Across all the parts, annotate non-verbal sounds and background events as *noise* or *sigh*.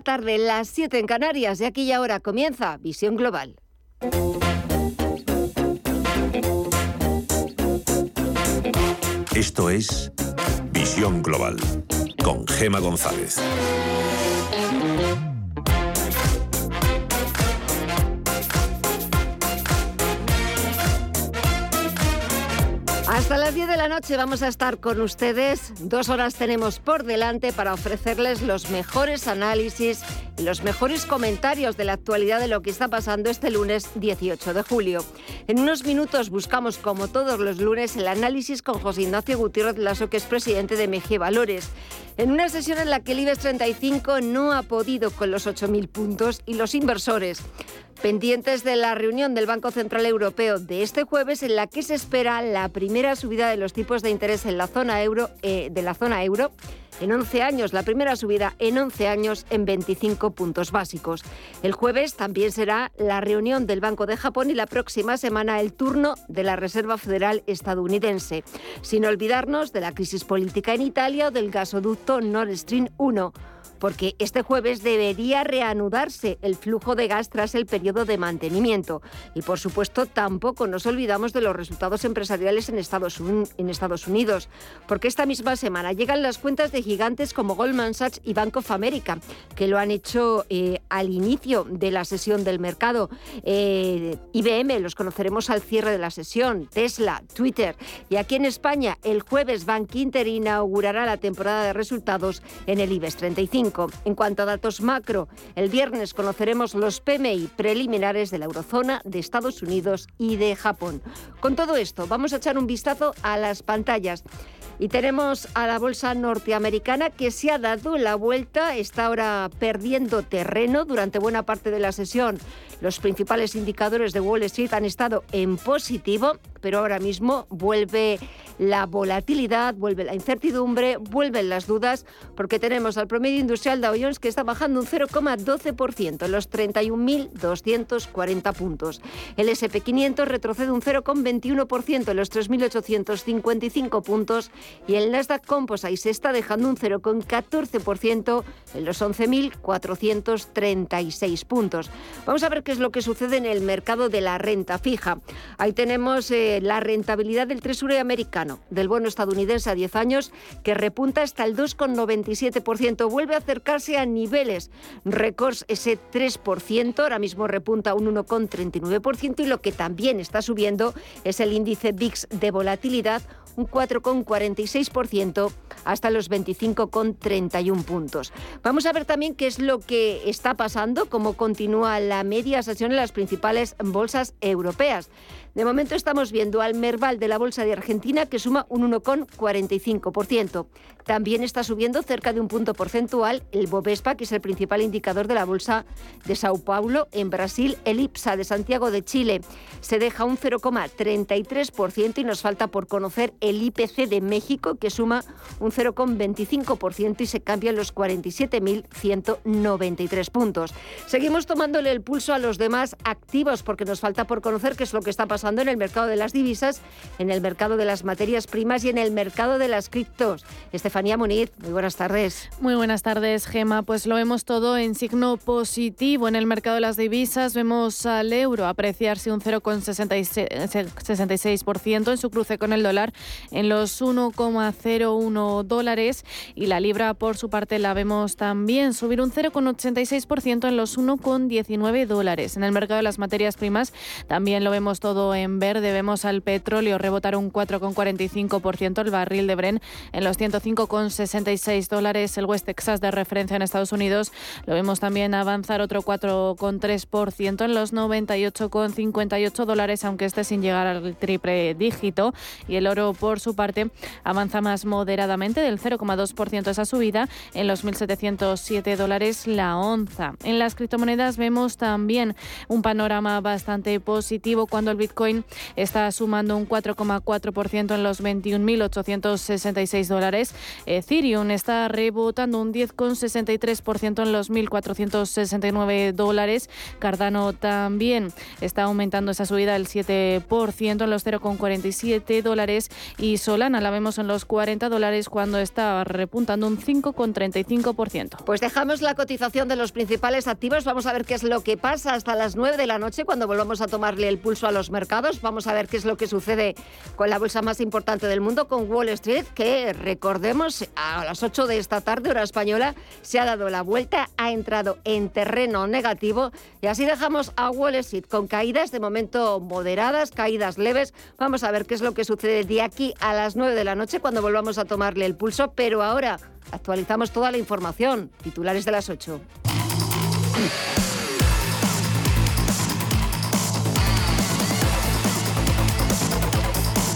tarde, las 7 en Canarias, y aquí y ahora comienza Visión Global. Esto es Visión Global con Gema González. Hasta las 10 de la noche vamos a estar con ustedes. Dos horas tenemos por delante para ofrecerles los mejores análisis los mejores comentarios de la actualidad de lo que está pasando este lunes 18 de julio. En unos minutos buscamos, como todos los lunes, el análisis con José Ignacio Gutiérrez Lasso, que es presidente de MG Valores. En una sesión en la que el IBEX 35 no ha podido con los 8.000 puntos y los inversores pendientes de la reunión del Banco Central Europeo de este jueves en la que se espera la primera subida de los tipos de interés en la zona euro eh, de la zona euro en 11 años, la primera subida en 11 años en 25 puntos básicos. El jueves también será la reunión del Banco de Japón y la próxima semana el turno de la Reserva Federal estadounidense, sin olvidarnos de la crisis política en Italia o del gasoducto Nord Stream 1 porque este jueves debería reanudarse el flujo de gas tras el periodo de mantenimiento. Y por supuesto tampoco nos olvidamos de los resultados empresariales en Estados, Unidos, porque esta misma semana llegan las cuentas de gigantes como Goldman Sachs y Bank of America, que lo han hecho eh, al inicio de la sesión del mercado. Eh, IBM los conoceremos al cierre de la sesión, Tesla, Twitter. Y aquí en España, el jueves Bank Inter inaugurará la temporada de resultados en el IBEX 35. En cuanto a datos macro, el viernes conoceremos los PMI preliminares de la eurozona, de Estados Unidos y de Japón. Con todo esto, vamos a echar un vistazo a las pantallas. Y tenemos a la bolsa norteamericana que se ha dado la vuelta, está ahora perdiendo terreno durante buena parte de la sesión. Los principales indicadores de Wall Street han estado en positivo, pero ahora mismo vuelve la volatilidad, vuelve la incertidumbre, vuelven las dudas, porque tenemos al promedio industrial Dow Jones que está bajando un 0,12% en los 31.240 puntos. El SP500 retrocede un 0,21% en los 3.855 puntos y el Nasdaq Composite se está dejando un 0,14% en los 11.436 puntos. Vamos a ver qué es lo que sucede en el mercado de la renta fija. Ahí tenemos eh, la rentabilidad del Tesoro americano, del bono estadounidense a 10 años, que repunta hasta el 2,97%. Vuelve a acercarse a niveles récords ese 3%, ahora mismo repunta un 1,39% y lo que también está subiendo es el índice VIX de volatilidad, un 4,46% hasta los 25,31 puntos. Vamos a ver también qué es lo que está pasando, cómo continúa la media sesión en las principales bolsas europeas. De momento estamos viendo al Merval de la Bolsa de Argentina que suma un 1,45%. También está subiendo cerca de un punto porcentual el Bovespa, que es el principal indicador de la Bolsa de Sao Paulo en Brasil. El IPSA de Santiago de Chile se deja un 0,33% y nos falta por conocer el IPC de México, que suma un 0,25% y se cambia en los 47.193 puntos. Seguimos tomándole el pulso a los demás activos porque nos falta por conocer qué es lo que está pasando en el mercado de las divisas, en el mercado de las materias primas y en el mercado de las criptos. Estefanía Muniz, muy buenas tardes. Muy buenas tardes, Gema. Pues lo vemos todo en signo positivo. En el mercado de las divisas vemos al euro apreciarse un 0,66% en su cruce con el dólar en los 1,01 dólares y la libra por su parte la vemos también subir un 0,86% en los 1,19 dólares. En el mercado de las materias primas también lo vemos todo en verde vemos al petróleo rebotar un 4,45%, el barril de Bren en los 105,66 dólares, el West Texas de referencia en Estados Unidos lo vemos también avanzar otro 4,3% en los 98,58 dólares, aunque este sin llegar al triple dígito. Y el oro, por su parte, avanza más moderadamente del 0,2% esa subida en los 1.707 dólares la onza. En las criptomonedas vemos también un panorama bastante positivo cuando el Bitcoin Bitcoin está sumando un 4,4% en los 21.866 dólares. Ethereum está rebotando un 10,63% en los 1.469 dólares. Cardano también está aumentando esa subida del 7% en los 0,47 dólares y Solana la vemos en los 40 dólares cuando está repuntando un 5,35%. Pues dejamos la cotización de los principales activos. Vamos a ver qué es lo que pasa hasta las 9 de la noche cuando volvamos a tomarle el pulso a los mercados. Vamos a ver qué es lo que sucede con la bolsa más importante del mundo, con Wall Street, que recordemos a las 8 de esta tarde, hora española, se ha dado la vuelta, ha entrado en terreno negativo y así dejamos a Wall Street con caídas de momento moderadas, caídas leves. Vamos a ver qué es lo que sucede de aquí a las 9 de la noche cuando volvamos a tomarle el pulso, pero ahora actualizamos toda la información. Titulares de las 8.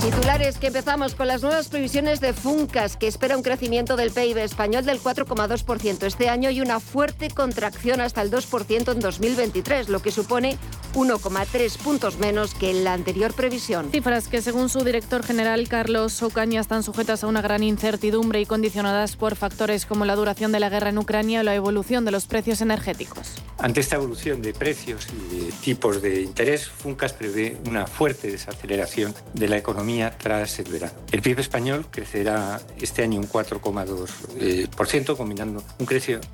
Titulares que empezamos con las nuevas previsiones de Funcas, que espera un crecimiento del PIB español del 4,2% este año y una fuerte contracción hasta el 2% en 2023, lo que supone 1,3 puntos menos que en la anterior previsión. Cifras que, según su director general Carlos Ocaña, están sujetas a una gran incertidumbre y condicionadas por factores como la duración de la guerra en Ucrania o la evolución de los precios energéticos. Ante esta evolución de precios y de tipos de interés, Funcas prevé una fuerte desaceleración de la economía tras el verano. El PIB español crecerá este año un 4,2%, combinando un,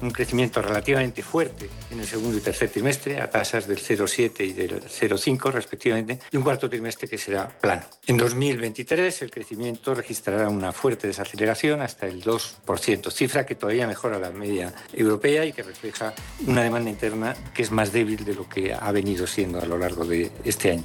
un crecimiento relativamente fuerte en el segundo y tercer trimestre a tasas del 0,7 y del 0,5 respectivamente, y un cuarto trimestre que será plano. En 2023 el crecimiento registrará una fuerte desaceleración hasta el 2%, cifra que todavía mejora la media europea y que refleja una demanda interna que es más débil de lo que ha venido siendo a lo largo de este año.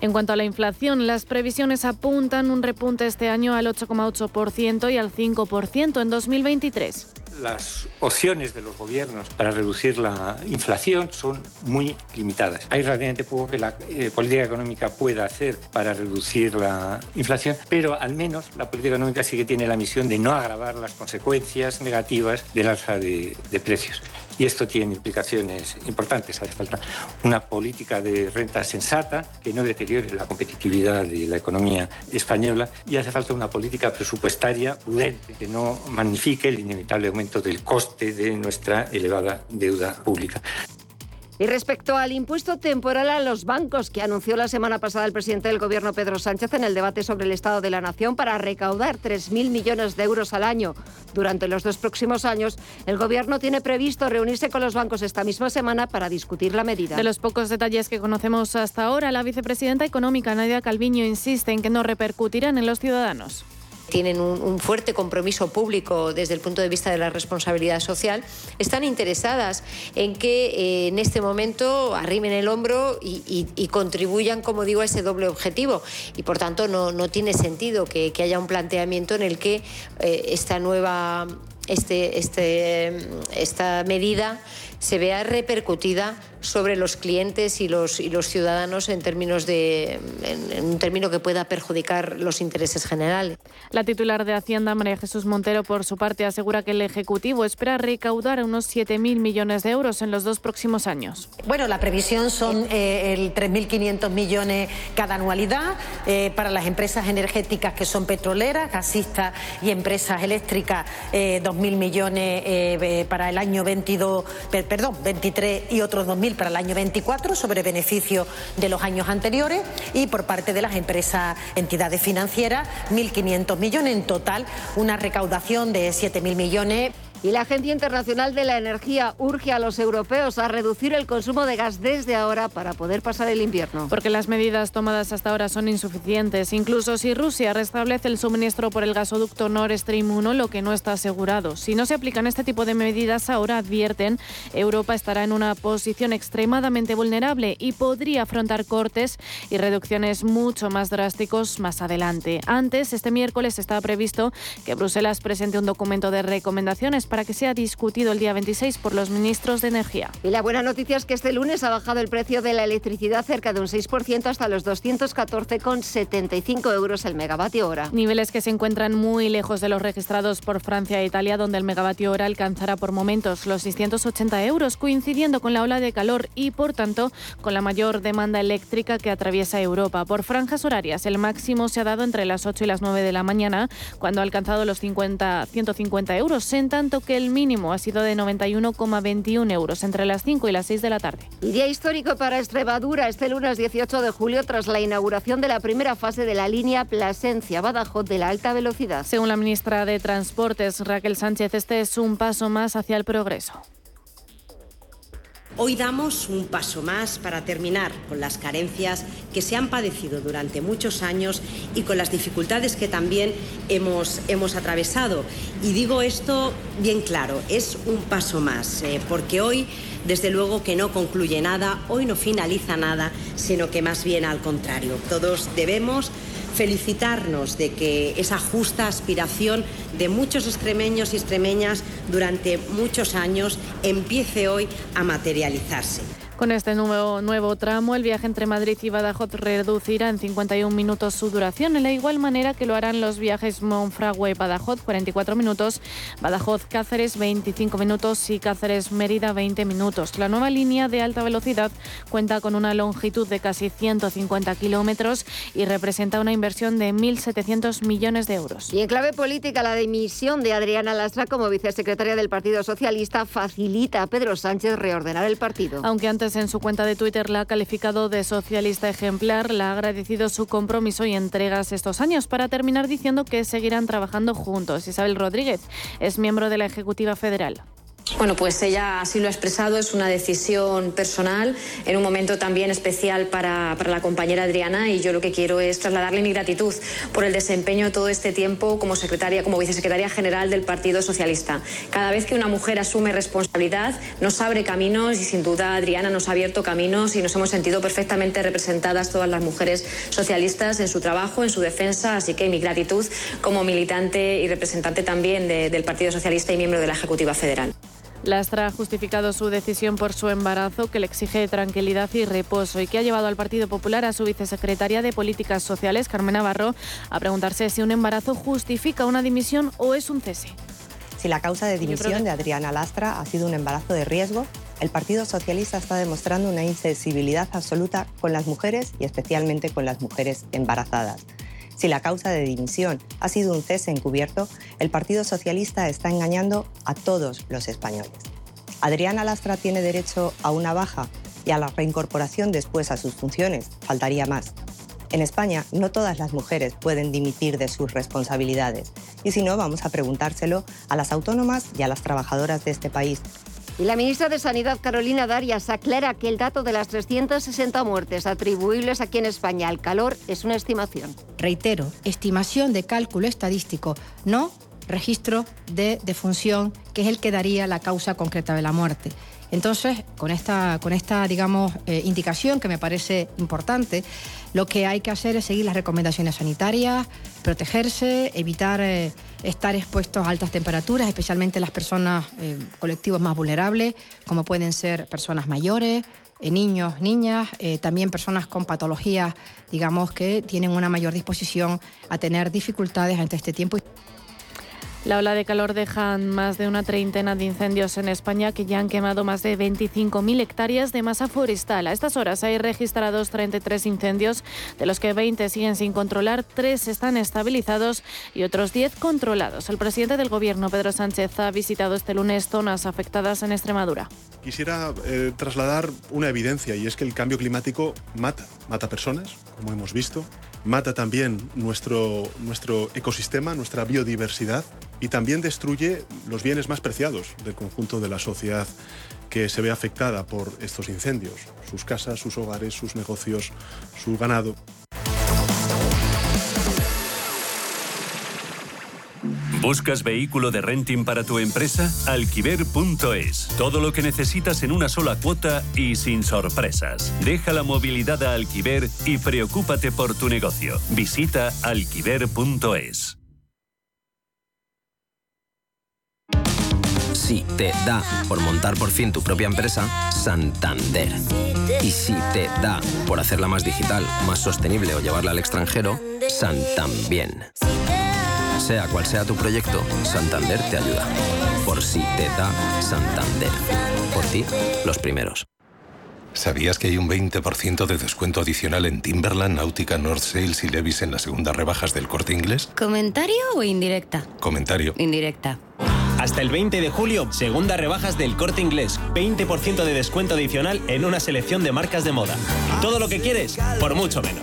En cuanto a la inflación, las previsiones apuntan un repunte este año al 8,8% y al 5% en 2023 las opciones de los gobiernos para reducir la inflación son muy limitadas. Hay relativamente poco que la eh, política económica pueda hacer para reducir la inflación, pero al menos la política económica sí que tiene la misión de no agravar las consecuencias negativas del alza de precios y esto tiene implicaciones importantes. Hace falta una política de renta sensata que no deteriore la competitividad de la economía española y hace falta una política presupuestaria prudente que no magnifique el inevitable aumento del coste de nuestra elevada deuda pública. Y respecto al impuesto temporal a los bancos que anunció la semana pasada el presidente del Gobierno, Pedro Sánchez, en el debate sobre el Estado de la Nación para recaudar 3.000 millones de euros al año durante los dos próximos años, el Gobierno tiene previsto reunirse con los bancos esta misma semana para discutir la medida. De los pocos detalles que conocemos hasta ahora, la vicepresidenta económica Nadia Calviño insiste en que no repercutirán en los ciudadanos tienen un, fuerte compromiso público desde el punto de vista de la responsabilidad social, están interesadas en que eh, en este momento arrimen el hombro y, contribuyan, como digo, a ese doble objetivo. Y por tanto no, no tiene sentido que, haya un planteamiento en el que eh, esta nueva este, este, esta medida se vea repercutida sobre los clientes y los, y los ciudadanos en términos de en, un término que pueda perjudicar los intereses generales. La titular de Hacienda, María Jesús Montero, por su parte, asegura que el Ejecutivo espera recaudar unos 7.000 millones de euros en los dos próximos años. Bueno, la previsión son eh, el 3.500 millones cada anualidad eh, para las empresas energéticas que son petroleras, gasistas y empresas eléctricas, eh, 2.000 millones eh, para el año 22 perdón, 23 y otros 2.000 para el año 24 sobre beneficio de los años anteriores y por parte de las empresas, entidades financieras, 1.500 millones en total, una recaudación de 7.000 millones. Y la Agencia Internacional de la Energía urge a los europeos a reducir el consumo de gas desde ahora para poder pasar el invierno. Porque las medidas tomadas hasta ahora son insuficientes. Incluso si Rusia restablece el suministro por el gasoducto Nord Stream 1, lo que no está asegurado. Si no se aplican este tipo de medidas ahora, advierten, Europa estará en una posición extremadamente vulnerable y podría afrontar cortes y reducciones mucho más drásticos más adelante. Antes, este miércoles estaba previsto que Bruselas presente un documento de recomendaciones para que sea discutido el día 26 por los ministros de Energía. Y la buena noticia es que este lunes ha bajado el precio de la electricidad cerca de un 6% hasta los 214,75 euros el megavatio hora. Niveles que se encuentran muy lejos de los registrados por Francia e Italia, donde el megavatio hora alcanzará por momentos los 680 euros, coincidiendo con la ola de calor y, por tanto, con la mayor demanda eléctrica que atraviesa Europa. Por franjas horarias, el máximo se ha dado entre las 8 y las 9 de la mañana, cuando ha alcanzado los 50, 150 euros, en tanto que el mínimo ha sido de 91,21 euros entre las 5 y las 6 de la tarde. Y día histórico para Extremadura este lunes 18 de julio tras la inauguración de la primera fase de la línea Plasencia-Badajoz de la alta velocidad. Según la ministra de Transportes, Raquel Sánchez, este es un paso más hacia el progreso. Hoy damos un paso más para terminar con las carencias que se han padecido durante muchos años y con las dificultades que también hemos, hemos atravesado. Y digo esto bien claro, es un paso más, eh, porque hoy desde luego que no concluye nada, hoy no finaliza nada, sino que más bien al contrario. Todos debemos felicitarnos de que esa justa aspiración de muchos extremeños y extremeñas durante muchos años empiece hoy a materializarse. Con este nuevo, nuevo tramo, el viaje entre Madrid y Badajoz reducirá en 51 minutos su duración, de la igual manera que lo harán los viajes Monfragüe-Badajoz, 44 minutos, Badajoz-Cáceres, 25 minutos y Cáceres-Mérida, 20 minutos. La nueva línea de alta velocidad cuenta con una longitud de casi 150 kilómetros y representa una inversión de 1.700 millones de euros. Y en clave política, la dimisión de Adriana Lastra como vicesecretaria del Partido Socialista facilita a Pedro Sánchez reordenar el partido. Aunque antes en su cuenta de Twitter la ha calificado de socialista ejemplar, la ha agradecido su compromiso y entregas estos años para terminar diciendo que seguirán trabajando juntos. Isabel Rodríguez es miembro de la Ejecutiva Federal. Bueno, pues ella así lo ha expresado, es una decisión personal, en un momento también especial para, para, la compañera Adriana y yo lo que quiero es trasladarle mi gratitud por el desempeño todo este tiempo como secretaria, como vicesecretaria general del Partido Socialista. Cada vez que una mujer asume responsabilidad nos abre caminos y sin duda Adriana nos ha abierto caminos y nos hemos sentido perfectamente representadas todas las mujeres socialistas en su trabajo, en su defensa, así que mi gratitud como militante y representante también de, del Partido Socialista y miembro de la Ejecutiva Federal. Lastra ha justificado su decisión por su embarazo, que le exige tranquilidad y reposo, y que ha llevado al Partido Popular a su vicesecretaria de Políticas Sociales, Carmen Navarro, a preguntarse si un embarazo justifica una dimisión o es un cese. Si la causa de dimisión de Adriana Lastra ha sido un embarazo de riesgo, el Partido Socialista está demostrando una insensibilidad absoluta con las mujeres y especialmente con las mujeres embarazadas. Si la causa de dimisión ha sido un cese encubierto, el Partido Socialista está engañando a todos los españoles. Adriana Lastra tiene derecho a una baja y a la reincorporación después a sus funciones. Faltaría más. En España no todas las mujeres pueden dimitir de sus responsabilidades y si no vamos a preguntárselo a las autónomas y a las trabajadoras de este país y la ministra de Sanidad, Carolina Darias, aclara que el dato de las 360 muertes atribuibles aquí en España al calor es una estimación. Reitero, estimación de cálculo estadístico, no registro de defunción, que es el que daría la causa concreta de la muerte. Entonces, con esta, con esta digamos, eh, indicación que me parece importante, lo que hay que hacer es seguir las recomendaciones sanitarias, protegerse, evitar eh, estar expuestos a altas temperaturas, especialmente las personas, eh, colectivos más vulnerables, como pueden ser personas mayores, niños, niñas, también personas con patologías, digamos, que tienen una mayor disposición a tener dificultades ante este tiempo. La ola de calor deja más de una treintena de incendios en España que ya han quemado más de 25.000 hectáreas de masa forestal. A estas horas hay registrados 33 incendios, de los que 20 siguen sin controlar, 3 están estabilizados y otros 10 controlados. El presidente del Gobierno, Pedro Sánchez, ha visitado este lunes zonas afectadas en Extremadura. Quisiera eh, trasladar una evidencia y es que el cambio climático mata, mata personas, como hemos visto, mata también nuestro, nuestro ecosistema, nuestra biodiversidad y también destruye los bienes más preciados del conjunto de la sociedad que se ve afectada por estos incendios, sus casas, sus hogares, sus negocios, su ganado. ¿Buscas vehículo de renting para tu empresa? Alquiver.es. Todo lo que necesitas en una sola cuota y sin sorpresas. Deja la movilidad a Alquiver y preocúpate por tu negocio. Visita alquiver.es. Si te da por montar por fin tu propia empresa, Santander. Y si te da por hacerla más digital, más sostenible o llevarla al extranjero, Santambién. Sea cual sea tu proyecto, Santander te ayuda. Por si te da Santander. Por ti, los primeros. ¿Sabías que hay un 20% de descuento adicional en Timberland, Náutica, North Sales y Levis en las segundas rebajas del corte inglés? ¿Comentario o indirecta? Comentario. Indirecta. Hasta el 20 de julio, segunda rebajas del corte inglés. 20% de descuento adicional en una selección de marcas de moda. Todo lo que quieres, por mucho menos.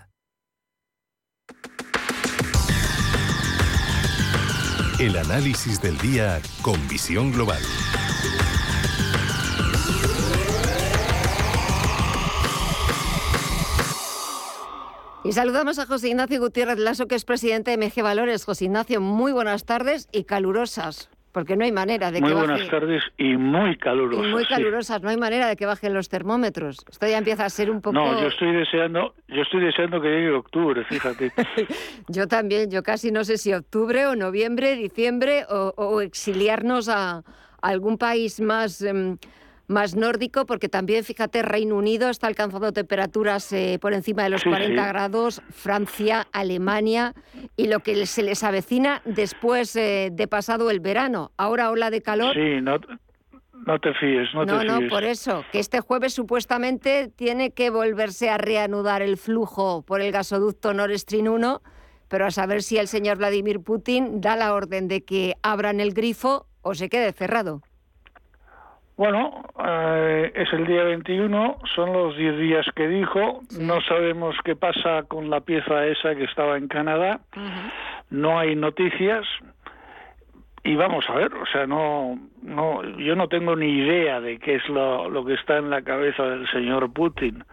El análisis del día con visión global. Y saludamos a José Ignacio Gutiérrez Lasso, que es presidente de MG Valores. José Ignacio, muy buenas tardes y calurosas, porque no hay manera de muy que buenas baje- tardes y muy calurosas. y muy sí. calurosas, no hay manera de que bajen los termómetros. Esto ya empieza a ser un poco... No, yo estoy deseando, yo estoy deseando que llegue octubre, fíjate. *laughs* Yo también, yo casi no sé si octubre o noviembre, diciembre o, o exiliarnos a, a algún país más, em, más nórdico, porque también, fíjate, Reino Unido está alcanzando temperaturas eh, por encima de los Sí, 40 sí. grados, Francia, Alemania y lo que se les avecina después eh, de pasado el verano. Ahora ola de calor. Sí, no, no te fíes, no, No, te no, fíes. por eso, que este jueves supuestamente tiene que volverse a reanudar el flujo por el gasoducto Nord Stream 1, pero a saber si el señor Vladimir Putin da la orden de que abran el grifo o se quede cerrado. Bueno, eh, es el día 21, son los 10 días que dijo, no sabemos qué pasa con la pieza esa que estaba en Canadá, no hay noticias. Y vamos a ver, o sea, no, no, yo no tengo ni idea de qué es lo, lo que está en la cabeza del señor Putin,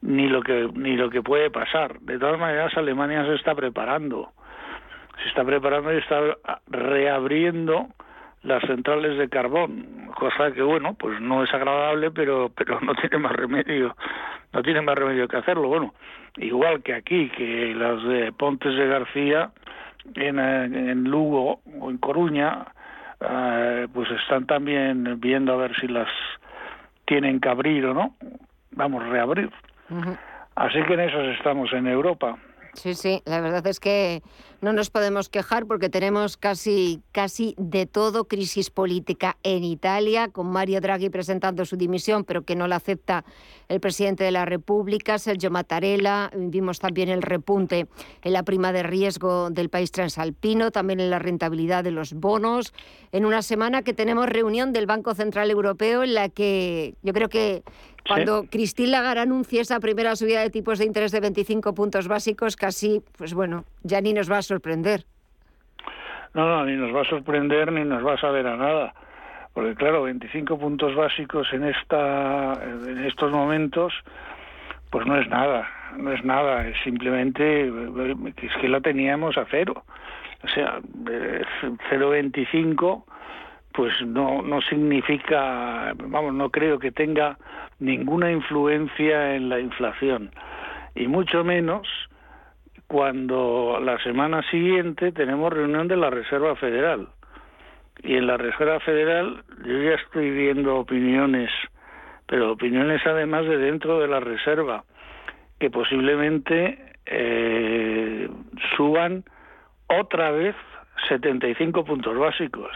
ni lo que ni lo que puede pasar. De todas maneras, Alemania se está preparando, se está preparando y está reabriendo las centrales de carbón, cosa que bueno, pues no es agradable, pero pero no tiene más remedio, no tiene más remedio que hacerlo. Bueno, igual que aquí, que las de Pontes de García en, en Lugo o en Coruña, eh, pues están también viendo a ver si las tienen que abrir o no. Vamos, reabrir. Así que en eso estamos en Europa. Sí, sí, la verdad es que no nos podemos quejar porque tenemos casi, casi de todo crisis política en Italia, con Mario Draghi presentando su dimisión, pero que no la acepta el presidente de la República, Sergio Mattarella. Vimos también el repunte en la prima de riesgo del país transalpino, también en la rentabilidad de los bonos. En una semana que tenemos reunión del Banco Central Europeo en la que yo creo que cuando Christine Lagarde anuncie esa primera subida de tipos de interés de 25 puntos básicos, casi, pues bueno, ya ni nos va a sorprender. No, no, ni nos va a sorprender ni nos va a saber a nada. Porque claro, 25 puntos básicos en esta en estos momentos pues no es nada, no es nada, es simplemente eh, que es que la teníamos a cero. O sea, eh, 0.25 pues no no significa, vamos, no creo que tenga ninguna influencia en la inflación y mucho menos cuando la semana siguiente tenemos reunión de la Reserva Federal. Y en la Reserva Federal yo ya estoy viendo opiniones, pero opiniones además de dentro de la Reserva, que posiblemente eh, suban otra vez 75 puntos básicos.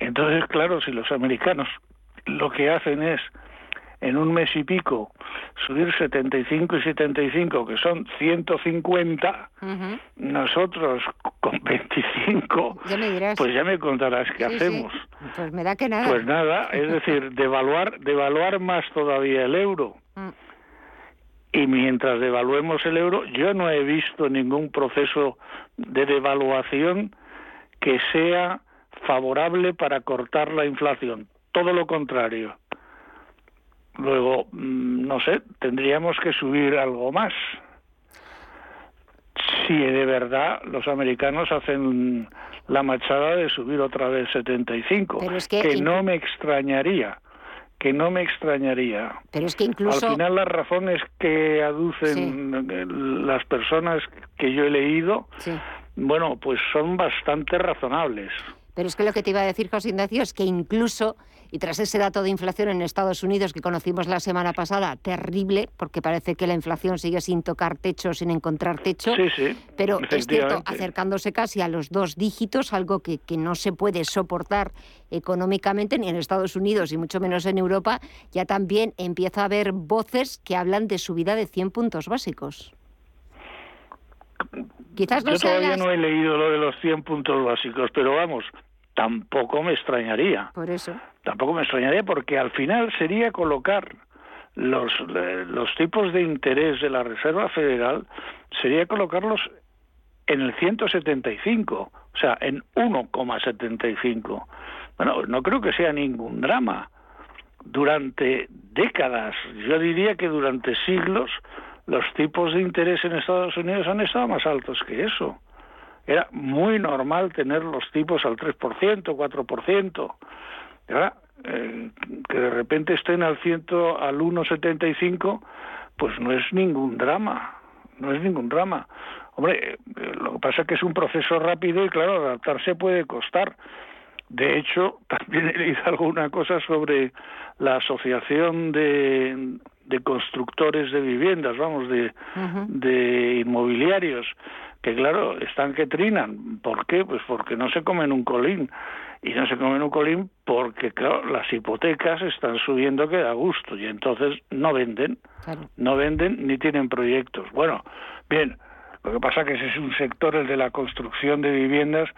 Entonces, claro, si los americanos lo que hacen es en un mes y pico subir 75 y 75, que son 150, nosotros con 25, Ya me dirás. pues ya me contarás qué Sí, sí. hacemos. Pues me da que nada. Pues nada, es *laughs* decir, devaluar, devaluar más todavía el euro. Mm. Y mientras devaluemos el euro, yo no he visto ningún proceso de devaluación que sea favorable para cortar la inflación. Todo lo contrario. Luego, mm, no sé, tendríamos que subir algo más. Si de verdad los americanos hacen la machada de subir otra vez 75, Pero es que no me extrañaría que no me extrañaría. Pero es que incluso... Al final las razones que aducen las personas que yo he leído, bueno, pues son bastante razonables. Pero es que lo que te iba a decir, José Ignacio, es que incluso, y tras ese dato de inflación en Estados Unidos que conocimos la semana pasada, terrible, porque parece que la inflación sigue sin tocar techo, sin encontrar techo, sí, sí, pero es cierto, acercándose casi a los dos dígitos, algo que, que no se puede soportar económicamente ni en Estados Unidos y mucho menos en Europa, ya también empieza a haber voces que hablan de subida de 100 puntos básicos. Quizás no Yo todavía no he leído lo de los 100 puntos básicos, pero vamos, tampoco me extrañaría. Por eso. Tampoco me extrañaría porque al final sería colocar los, los tipos de interés de la Reserva Federal, sería colocarlos en el 175, o sea, en 1,75. Bueno, no creo que sea ningún drama. Durante décadas, yo diría que durante siglos, los tipos de interés en Estados Unidos han estado más altos que eso. Era muy normal tener los tipos al 3%, 4%. ahora, eh, que de repente estén al, ciento, al 1,75, pues no es ningún drama. No es ningún drama. Hombre, eh, lo que pasa es que es un proceso rápido y claro, adaptarse puede costar. De hecho, *laughs* también he leído alguna cosa sobre la asociación de, de constructores de viviendas, vamos, de, de inmobiliarios, que claro, están que trinan. ¿Por qué? Pues porque no se comen un colín. Y no se comen un colín porque, claro, las hipotecas están subiendo que da gusto y entonces no venden, no venden ni tienen proyectos. Bueno, bien, lo que pasa que ese es un sector, el de la construcción de viviendas,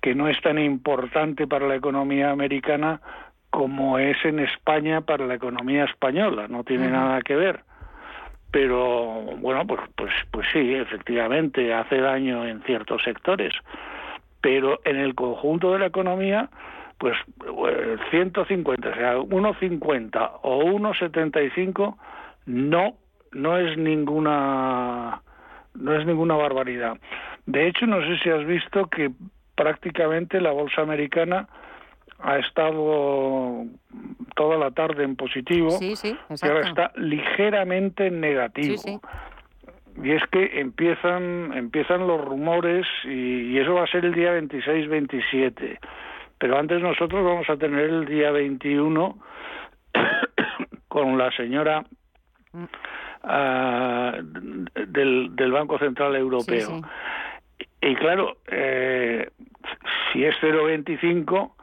que no es tan importante para la economía americana como es en España para la economía española, no tiene nada que ver pero bueno, pues, pues, pues sí, efectivamente hace daño en ciertos sectores, pero en el conjunto de la economía, pues 150, o sea, 1,50 o 1,75 no no es ninguna no es ninguna barbaridad. De hecho, no sé si has visto que prácticamente la bolsa americana ha estado toda la tarde en positivo y ahora está ligeramente en negativo. y es que empiezan empiezan los rumores y, eso va a ser el día 26-27. Pero antes nosotros vamos a tener el día 21 *coughs* con la señora ah, del, del, Banco Central Europeo. Y, claro, eh, si es 0,25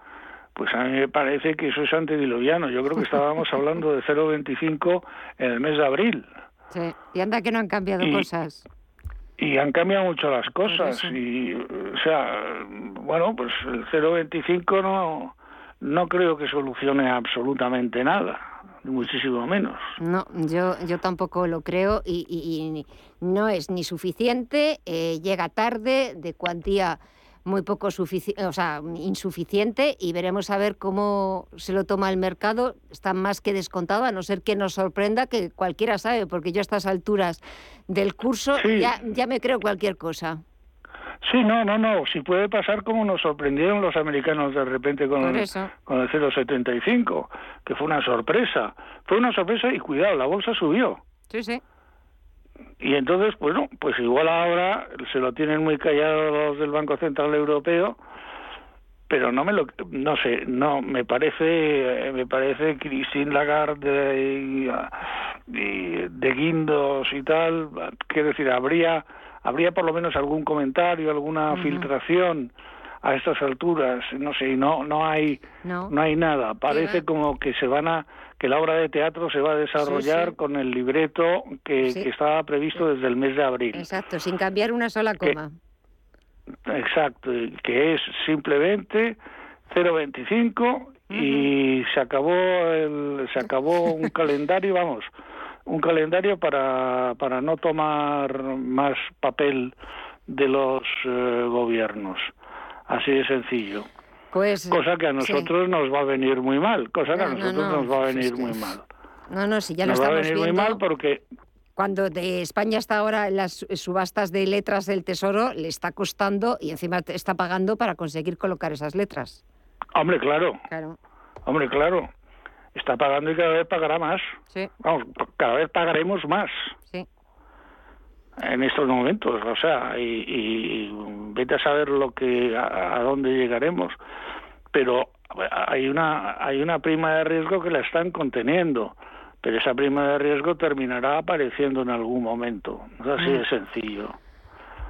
pues a mí me parece que eso es antediluviano. Yo creo que estábamos *laughs* hablando de 0,25 en el mes de abril. Sí, y anda que no han cambiado cosas. Y han cambiado mucho las cosas. Y, o sea, bueno, pues el 0,25 no, no creo que solucione absolutamente nada muchísimo menos. No, yo, yo tampoco lo creo y, y, no es ni suficiente, eh, llega tarde, de cuantía muy poco o sea, insuficiente y veremos a ver cómo se lo toma el mercado. Está más que descontado, a no ser que nos sorprenda, que cualquiera sabe, porque yo a estas alturas del curso ya, ya me creo cualquier cosa. Sí, no, no, no. Si puede pasar como nos sorprendieron los americanos de repente con, el, con el 0,75, que fue una sorpresa. Fue una sorpresa y cuidado, la bolsa subió. Sí, sí. Y entonces, bueno, pues igual ahora se lo tienen muy callado los del Banco Central Europeo, pero no me lo, no sé, no, me parece, me parece Christine Lagarde y, de Guindos y tal, quiero decir, habría, habría por lo menos algún comentario, alguna filtración a estas alturas, no sé, no, no hay, no, hay nada, parece como que se van a que la obra de teatro se va a desarrollar con el libreto que, estaba previsto desde el mes de abril. Exacto, sin cambiar una sola coma. exacto, que es simplemente 0,25 y se acabó el, se acabó un *laughs* calendario, vamos, un calendario para, para no tomar más papel de los eh, gobiernos. Así de sencillo. Pues, cosa que a nosotros nos va a venir muy mal, cosa que a nosotros nos va a venir muy mal. No, no, sí, ya Nos lo va a venir viendo. muy mal porque Cuando de España está ahora en las subastas de letras del Tesoro, le está costando y encima te está pagando para conseguir colocar esas letras. Hombre, claro. Claro. Hombre, claro. Está pagando y cada vez pagará más. Sí. Vamos, cada vez pagaremos más. Sí. En estos momentos, o sea, y, y vete a saber lo que a, a dónde llegaremos. Pero hay una hay una prima de riesgo que la están conteniendo, pero esa prima de riesgo terminará apareciendo en algún momento. Es así de sencillo.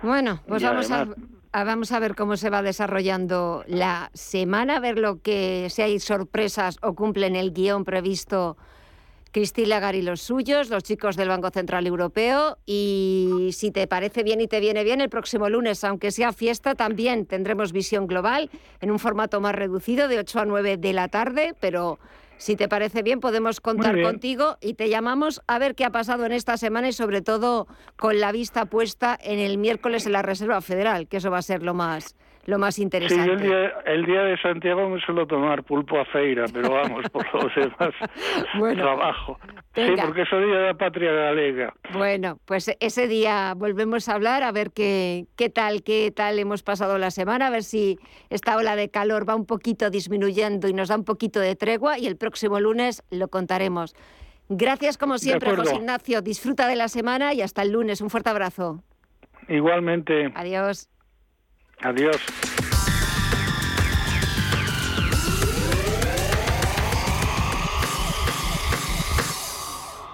Bueno, pues Y vamos además- a- vamos a ver cómo se va desarrollando la semana, a ver lo que si hay sorpresas o cumplen el guion previsto Christine Lagarde y los suyos, los chicos del Banco Central Europeo. Y si te parece bien y te viene bien, el próximo lunes, aunque sea fiesta, también tendremos visión global en un formato más reducido de 8 a 9 de la tarde, pero si te parece bien, podemos contar bien. contigo y te llamamos a ver qué ha pasado en esta semana y sobre todo con la vista puesta en el miércoles en la Reserva Federal, que eso va a ser lo más, lo más Sí, interesante. el día, el día de Santiago me suelo tomar pulpo a feira, pero vamos, por los demás, *laughs* Bueno, trabajo. venga. Sí, porque es el día de la patria galega. Bueno, pues ese día volvemos a hablar, a ver qué, qué tal, qué tal hemos pasado la semana, a ver si esta ola de calor va un poquito disminuyendo y nos da un poquito de tregua y el próximo lunes lo contaremos. Gracias como siempre. José Ignacio. Disfruta de la semana y hasta el lunes. Un fuerte abrazo. Igualmente, Adiós. Adiós.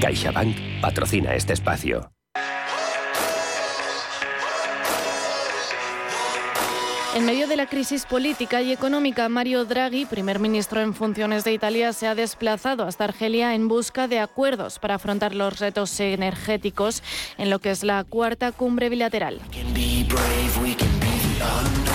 CaixaBank patrocina este espacio. En medio de la crisis política y económica, Mario Draghi, primer ministro en funciones de Italia, se ha desplazado hasta Argelia en busca de acuerdos para afrontar los retos energéticos en lo que es la cuarta cumbre bilateral.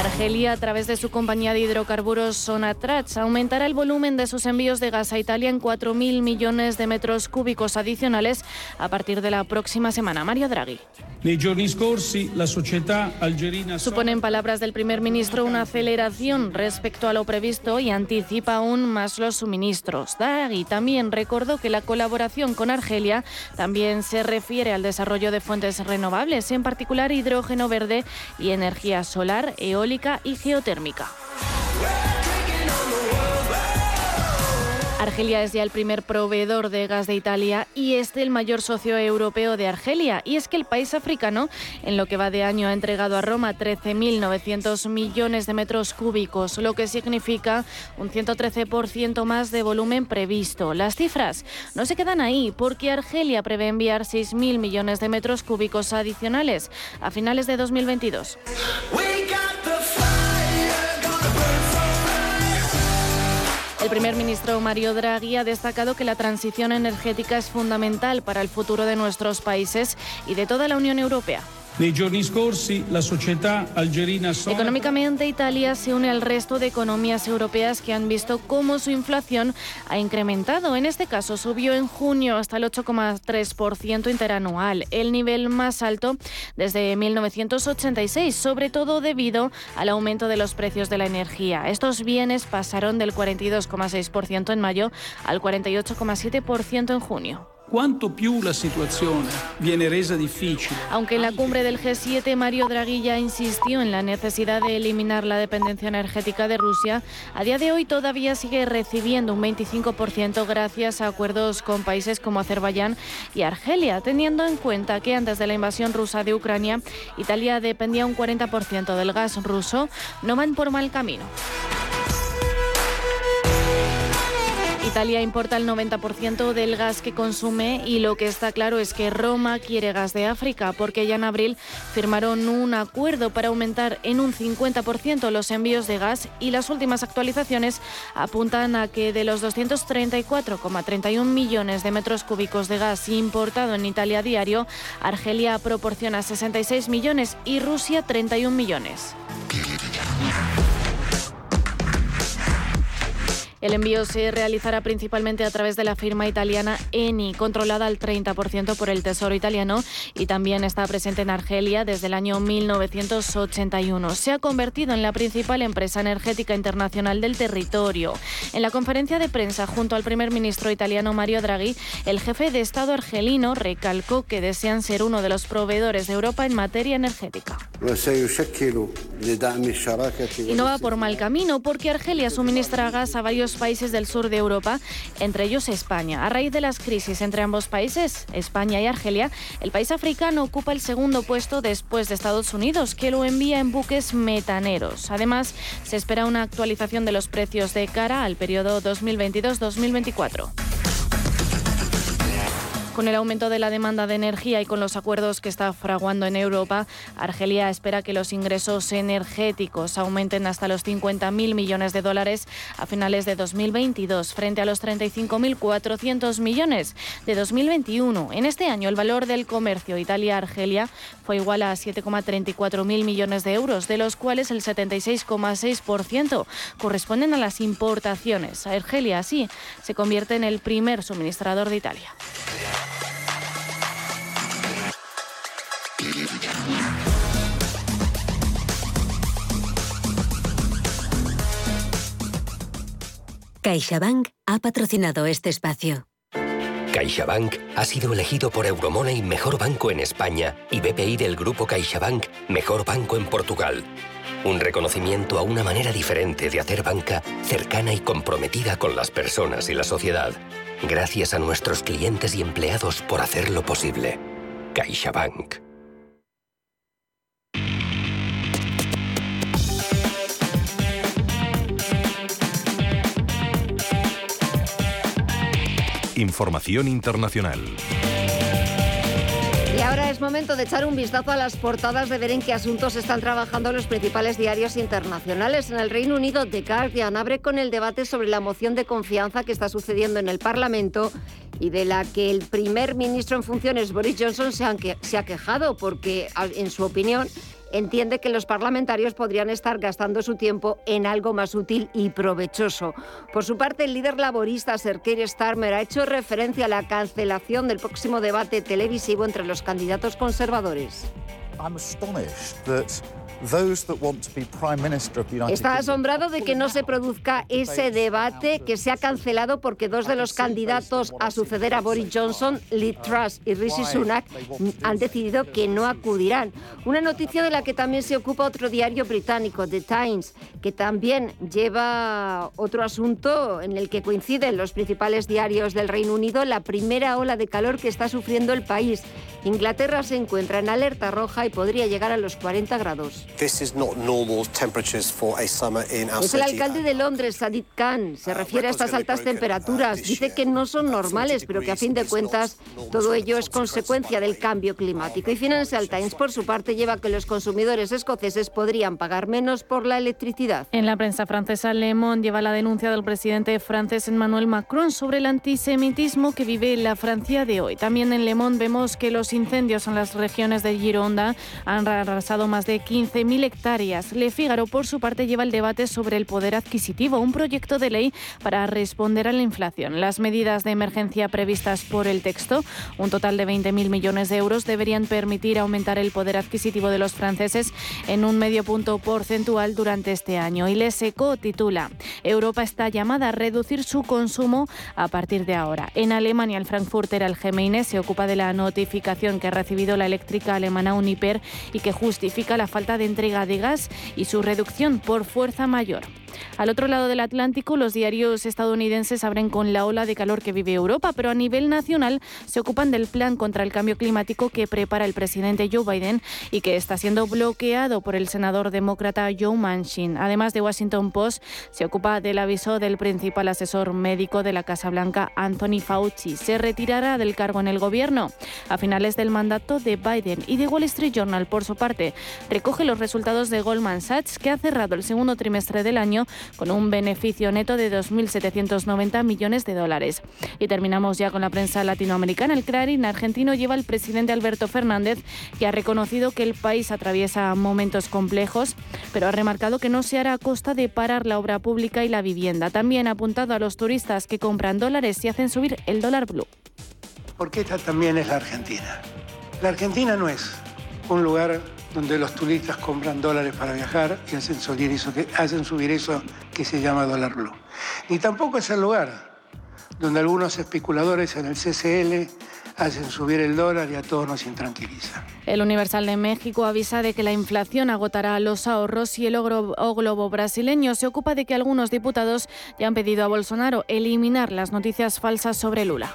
Argelia, a través de su compañía de hidrocarburos Sonatrach, aumentará el volumen de sus envíos de gas a Italia en 4.000 millones de metros cúbicos adicionales a partir de la próxima semana. Mario Draghi. Nei giorni scorsi la società algerina Supone, en palabras del primer ministro, una aceleración respecto a lo previsto y anticipa aún más los suministros. Draghi también recordó que la colaboración con Argelia también se refiere al desarrollo de fuentes renovables, en particular hidrógeno verde y energía solar, eólica y geotérmica. Argelia es ya el primer proveedor de gas de Italia y es el mayor socio europeo de Argelia. Y es que el país africano, en lo que va de año, ha entregado a Roma 13.900 millones de metros cúbicos, lo que significa un 113% más de volumen previsto. Las cifras no se quedan ahí porque Argelia prevé enviar 6.000 millones de metros cúbicos adicionales a finales de 2022. El primer ministro Mario Draghi ha destacado que la transición energética es fundamental para el futuro de nuestros países y de toda la Unión Europea. Económicamente, Italia se une al resto de economías europeas que han visto cómo su inflación ha incrementado. En este caso, subió en junio hasta el 8,3% interanual, el nivel más alto desde 1986, sobre todo debido al aumento de los precios de la energía. Estos bienes pasaron del 42,6% en mayo al 48,7% en junio. Cuanto più la situazione viene resa difficile. Aunque en la cumbre del G7 Mario Draghi ya insistió en la necesidad de eliminar la dependencia energética de Rusia, a día de hoy todavía sigue recibiendo un 25% gracias a acuerdos con países como Azerbaiyán y Argelia, teniendo en cuenta que antes de la invasión rusa de Ucrania, Italia dependía un 40% del gas ruso, no van por mal camino. Italia importa el 90% del gas que consume y lo que está claro es que Roma quiere gas de África porque ya en abril firmaron un acuerdo para aumentar en un 50% los envíos de gas y las últimas actualizaciones apuntan a que de los 234,31 millones de metros cúbicos de gas importado en Italia diario, Argelia proporciona 66 millones y Rusia 31 millones. El envío se realizará principalmente a través de la firma italiana Eni, controlada al 30% por el Tesoro italiano y también está presente en Argelia desde el año 1981. Se ha convertido en la principal empresa energética internacional del territorio. En la conferencia de prensa junto al primer ministro italiano Mario Draghi, el jefe de Estado argelino recalcó que desean ser uno de los proveedores de Europa en materia energética. Y no va por mal camino porque Argelia suministra gas a varios países del sur de Europa, entre ellos España. A raíz de las crisis entre ambos países, España y Argelia, el país africano ocupa el segundo puesto después de Estados Unidos, que lo envía en buques metaneros. Además, se espera una actualización de los precios de cara al periodo 2022-2024. Con el aumento de la demanda de energía y con los acuerdos que está fraguando en Europa, Argelia espera que los ingresos energéticos aumenten hasta los 50.000 millones de dólares a finales de 2022, frente a los 35.400 millones de 2021. En este año, el valor del comercio Italia-Argelia fue igual a 7,34 mil millones de euros, de los cuales el 76,6% corresponden a las importaciones. Argelia, así, se convierte en el primer suministrador de Italia. CaixaBank ha patrocinado este espacio. CaixaBank ha sido elegido por Euromoney Mejor Banco en España y BPI del Grupo CaixaBank Mejor Banco en Portugal. Un reconocimiento a una manera diferente de hacer banca cercana y comprometida con las personas y la sociedad. Gracias a nuestros clientes y empleados por hacerlo posible. CaixaBank. Información internacional. Y ahora es momento de echar un vistazo a las portadas de ver en qué asuntos están trabajando los principales diarios internacionales. En el Reino Unido, The Guardian abre con el debate sobre la moción de confianza que está sucediendo en el Parlamento y de la que el primer ministro en funciones, Boris Johnson, se, se ha quejado porque, en su opinión, entiende que los parlamentarios podrían estar gastando su tiempo en algo más útil y provechoso. Por su parte, el líder laborista Sir Keir Starmer ha hecho referencia a la cancelación del próximo debate televisivo entre los candidatos conservadores. Está asombrado de que no se produzca ese debate que se ha cancelado porque dos de los candidatos a suceder a Boris Johnson, Liz Truss y Rishi Sunak, han decidido que no acudirán. Una noticia de la que también se ocupa otro diario británico, The Times, que también lleva otro asunto en el que coinciden los principales diarios del Reino Unido, la primera ola de calor que está sufriendo el país. Inglaterra se encuentra en alerta roja y podría llegar a los 40 grados. Es el alcalde de Londres, Sadid Khan. Se refiere a estas altas temperaturas. Dice que no son normales, pero que a fin de cuentas todo ello es consecuencia del cambio climático. Y Financial Times, por su parte, lleva que los consumidores escoceses podrían pagar menos por la electricidad. En la prensa francesa, Le Monde lleva la denuncia del presidente francés Emmanuel Macron sobre el antisemitismo que vive la Francia de hoy. También en Le Monde vemos que los incendios en las regiones de Gironda han arrasado más de 15.000 hectáreas. Le Figaro, por su parte, lleva el debate sobre el poder adquisitivo, un proyecto de ley para responder a la inflación. Las medidas de emergencia previstas por el texto, un total de 20.000 millones de euros, deberían permitir aumentar el poder adquisitivo de los franceses en un medio punto porcentual durante este año. Y Les Eco titula Europa está llamada a reducir su consumo a partir de ahora. En Alemania, el Frankfurter Allgemeine se ocupa de la notificación que ha recibido la eléctrica alemana Uniper y que justifica la falta de entrega de gas y su reducción por fuerza mayor. Al otro lado del Atlántico, los diarios estadounidenses abren con la ola de calor que vive Europa, pero a nivel nacional se ocupan del plan contra el cambio climático que prepara el presidente Joe Biden y que está siendo bloqueado por el senador demócrata Joe Manchin. Además de Washington Post, se ocupa del aviso del principal asesor médico de la Casa Blanca, Anthony Fauci. Se retirará del cargo en el gobierno a finales del mandato de Biden y de Wall Street Journal, por su parte, recoge los resultados de Goldman Sachs, que ha cerrado el segundo trimestre del año con un beneficio neto de 2.790 millones de dólares. Y terminamos ya con la prensa latinoamericana. El Clarín argentino lleva al presidente Alberto Fernández, que ha reconocido que el país atraviesa momentos complejos, pero ha remarcado que no se hará a costa de parar la obra pública y la vivienda. También ha apuntado a los turistas que compran dólares y hacen subir el dólar blue. Porque esta también es la Argentina. La Argentina no es un lugar donde los turistas compran dólares para viajar y hacen subir eso que, hacen subir eso que se llama dólar blue. Ni tampoco es el lugar donde algunos especuladores en el CCL hacen subir el dólar y a todos nos intranquiliza. El Universal de México avisa de que la inflación agotará los ahorros y el globo brasileño se ocupa de que algunos diputados ya han pedido a Bolsonaro eliminar las noticias falsas sobre Lula.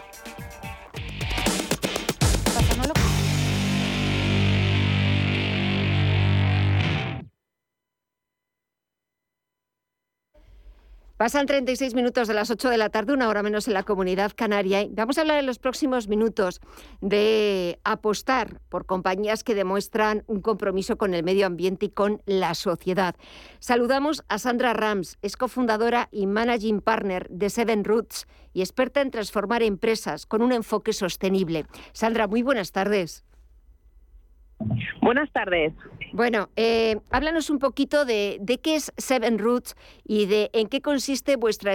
Pasan 36 minutos de las 8 de la tarde, una hora menos en la comunidad canaria. Vamos a hablar en los próximos minutos de apostar por compañías que demuestran un compromiso con el medio ambiente y con la sociedad. Saludamos a Sandra Rams, es cofundadora y managing partner de Seven Roots y experta en transformar empresas con un enfoque sostenible. Sandra, muy buenas tardes. Buenas tardes. Bueno, eh, háblanos un poquito de, qué es Seven Roots y de en qué consiste vuestra,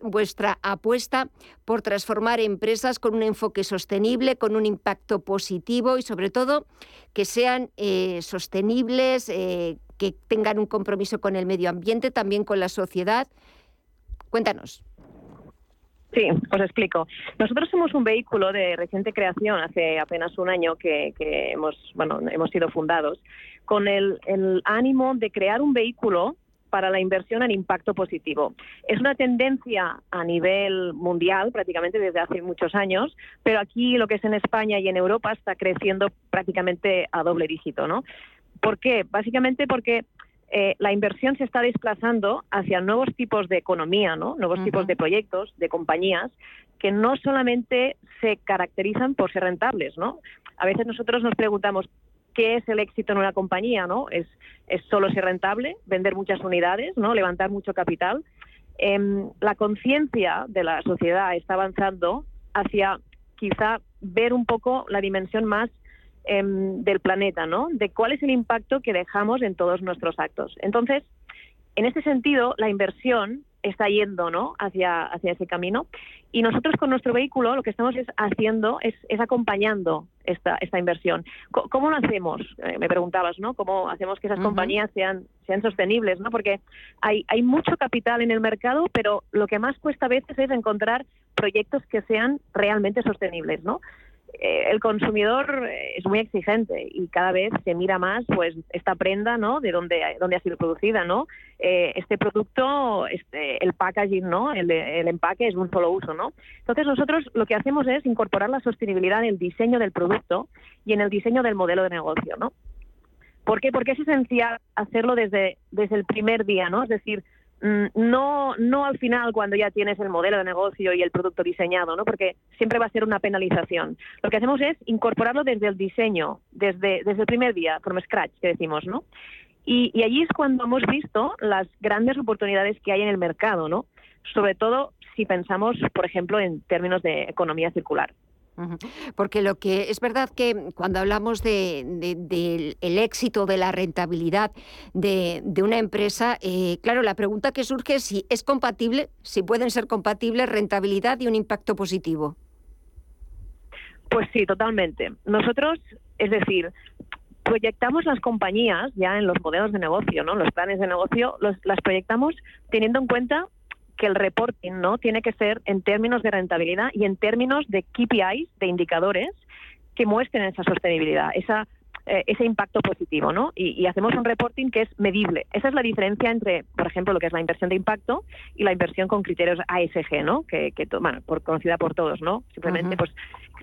vuestra apuesta por transformar empresas con un enfoque sostenible, con un impacto positivo y sobre todo que sean eh, sostenibles, eh, que tengan un compromiso con el medio ambiente, también con la sociedad. Cuéntanos. Sí, os explico. Nosotros somos un vehículo de reciente creación, hace apenas un año que, hemos, bueno, hemos sido fundados, con el, ánimo de crear un vehículo para la inversión en impacto positivo. Es una tendencia a nivel mundial, prácticamente desde hace muchos años, pero aquí lo que es en España y en Europa está creciendo prácticamente a doble dígito, ¿no? ¿Por qué? Básicamente porque eh, la inversión se está desplazando hacia nuevos tipos de economía, ¿no? nuevos tipos de proyectos, de compañías, que no solamente se caracterizan por ser rentables. ¿no? A veces nosotros nos preguntamos, ¿qué es el éxito en una compañía? ¿no? ¿Es, es solo ser rentable, vender muchas unidades, ¿no? levantar mucho capital? Em, la conciencia de la sociedad está avanzando hacia quizá ver un poco la dimensión más Em, del planeta, ¿no? De cuál es el impacto que dejamos en todos nuestros actos. Entonces, en ese sentido, la inversión está yendo ¿no? hacia, hacia ese camino. Y nosotros con nuestro vehículo lo que estamos es haciendo es, acompañando esta, esta inversión. ¿Cómo, lo hacemos? Eh, me preguntabas, ¿no? ¿Cómo hacemos que esas compañías sean, sean sostenibles? ¿no? Porque hay, hay mucho capital en el mercado, pero lo que más cuesta a veces es encontrar proyectos que sean realmente sostenibles, ¿no? Eh, el consumidor es muy exigente y cada vez se mira más pues esta prenda no de dónde dónde ha sido producida no eh, este producto este el packaging no el, empaque es un solo uso no entonces nosotros lo que hacemos es incorporar la sostenibilidad en el diseño del producto y en el diseño del modelo de negocio no ¿Por qué? Porque es esencial hacerlo desde, desde el primer día, ¿no? Es decir, no, no al final cuando ya tienes el modelo de negocio y el producto diseñado, ¿no? Porque siempre va a ser una penalización. Lo que hacemos es incorporarlo desde el diseño, desde, desde el primer día, from scratch, que decimos, ¿no? Y, y allí es cuando hemos visto las grandes oportunidades que hay en el mercado, ¿no? Sobre todo si pensamos, por ejemplo, en términos de economía circular. Porque lo que es verdad que cuando hablamos del de, éxito, de la rentabilidad de, una empresa, eh, claro, la pregunta que surge es si es compatible, si pueden ser compatibles rentabilidad y un impacto positivo. Pues sí, totalmente. Nosotros, es decir, proyectamos las compañías ya en los modelos de negocio, ¿no? Los planes de negocio los, las proyectamos teniendo en cuenta que el reporting no tiene que ser en términos de rentabilidad y en términos de KPIs, de indicadores que muestren esa sostenibilidad, esa eh, ese impacto positivo, ¿no? Y, hacemos un reporting que es medible. Esa es la diferencia entre, por ejemplo, lo que es la inversión de impacto y la inversión con criterios ASG, ¿no? Que, bueno, por, conocida por todos, ¿no? Simplemente, pues,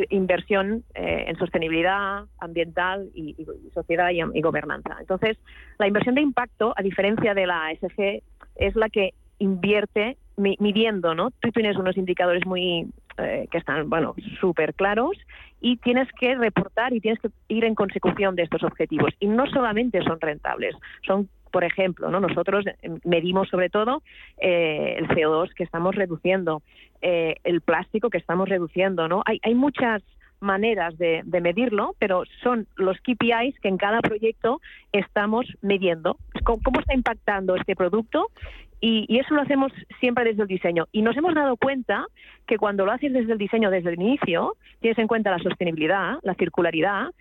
inversión eh, en sostenibilidad ambiental y, sociedad y, y, gobernanza. Entonces, la inversión de impacto, a diferencia de la ASG, es la que invierte midiendo, ¿no? Tú tienes unos indicadores muy eh, que están, bueno, súper claros y tienes que reportar y tienes que ir en consecución de estos objetivos. Y no solamente son rentables, son por ejemplo, ¿no? nosotros medimos sobre todo eh, el CO2 que estamos reduciendo, eh, el plástico que estamos reduciendo, ¿no? Hay, hay muchas maneras de, medirlo, pero son los KPIs que en cada proyecto estamos midiendo. ¿Cómo, está impactando este producto? Y, eso lo hacemos siempre desde el diseño. Y nos hemos dado cuenta que cuando lo haces desde el diseño, desde el inicio, tienes en cuenta la sostenibilidad, la circularidad,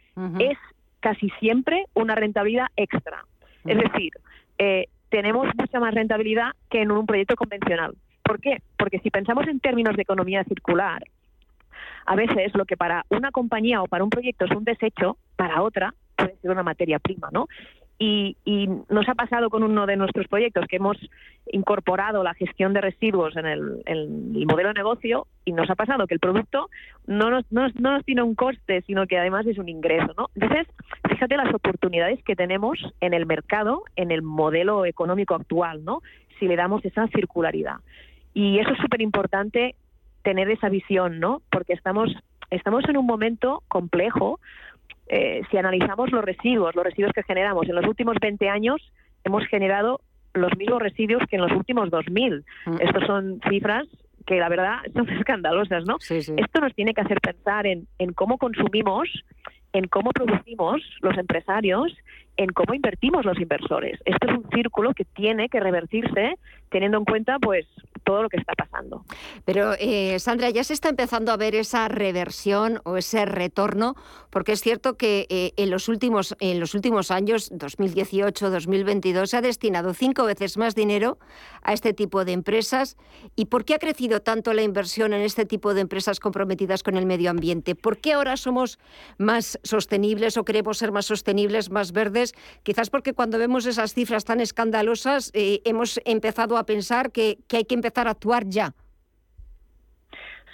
es casi siempre una rentabilidad extra. Es decir, eh, tenemos mucha más rentabilidad que en un proyecto convencional. ¿Por qué? Porque si pensamos en términos de economía circular, a veces lo que para una compañía o para un proyecto es un desecho, para otra puede ser una materia prima, ¿no? Y, nos ha pasado con uno de nuestros proyectos que hemos incorporado la gestión de residuos en el, modelo de negocio y nos ha pasado que el producto no nos, no, nos tiene un coste, sino que además es un ingreso. ¿no? Entonces, fíjate las oportunidades que tenemos en el mercado, en el modelo económico actual, ¿no? si le damos esa circularidad. Y eso es súper importante tener esa visión, ¿no? Porque estamos, estamos en un momento complejo. Eh, si analizamos los residuos, los residuos que generamos en los últimos 20 años, hemos generado los mismos residuos que en los últimos 2000. Mm. Estos son cifras que la verdad *laughs* son escandalosas, ¿no? Esto nos tiene que hacer pensar en, en cómo consumimos, en cómo producimos los empresarios, en cómo invertimos los inversores. Esto es un círculo que tiene que revertirse teniendo en cuenta pues todo lo que está pasando. Pero, eh, Sandra, ya se está empezando a ver esa reversión o ese retorno, porque es cierto que eh, en, los últimos, en los últimos años, 2018, 2022, se ha destinado cinco veces más dinero a este tipo de empresas. ¿Y por qué ha crecido tanto la inversión en este tipo de empresas comprometidas con el medio ambiente? ¿Por qué ahora somos más sostenibles o queremos ser más sostenibles, más verdes? Quizás porque cuando vemos esas cifras tan escandalosas eh, hemos empezado a pensar que, que hay que empezar a actuar ya?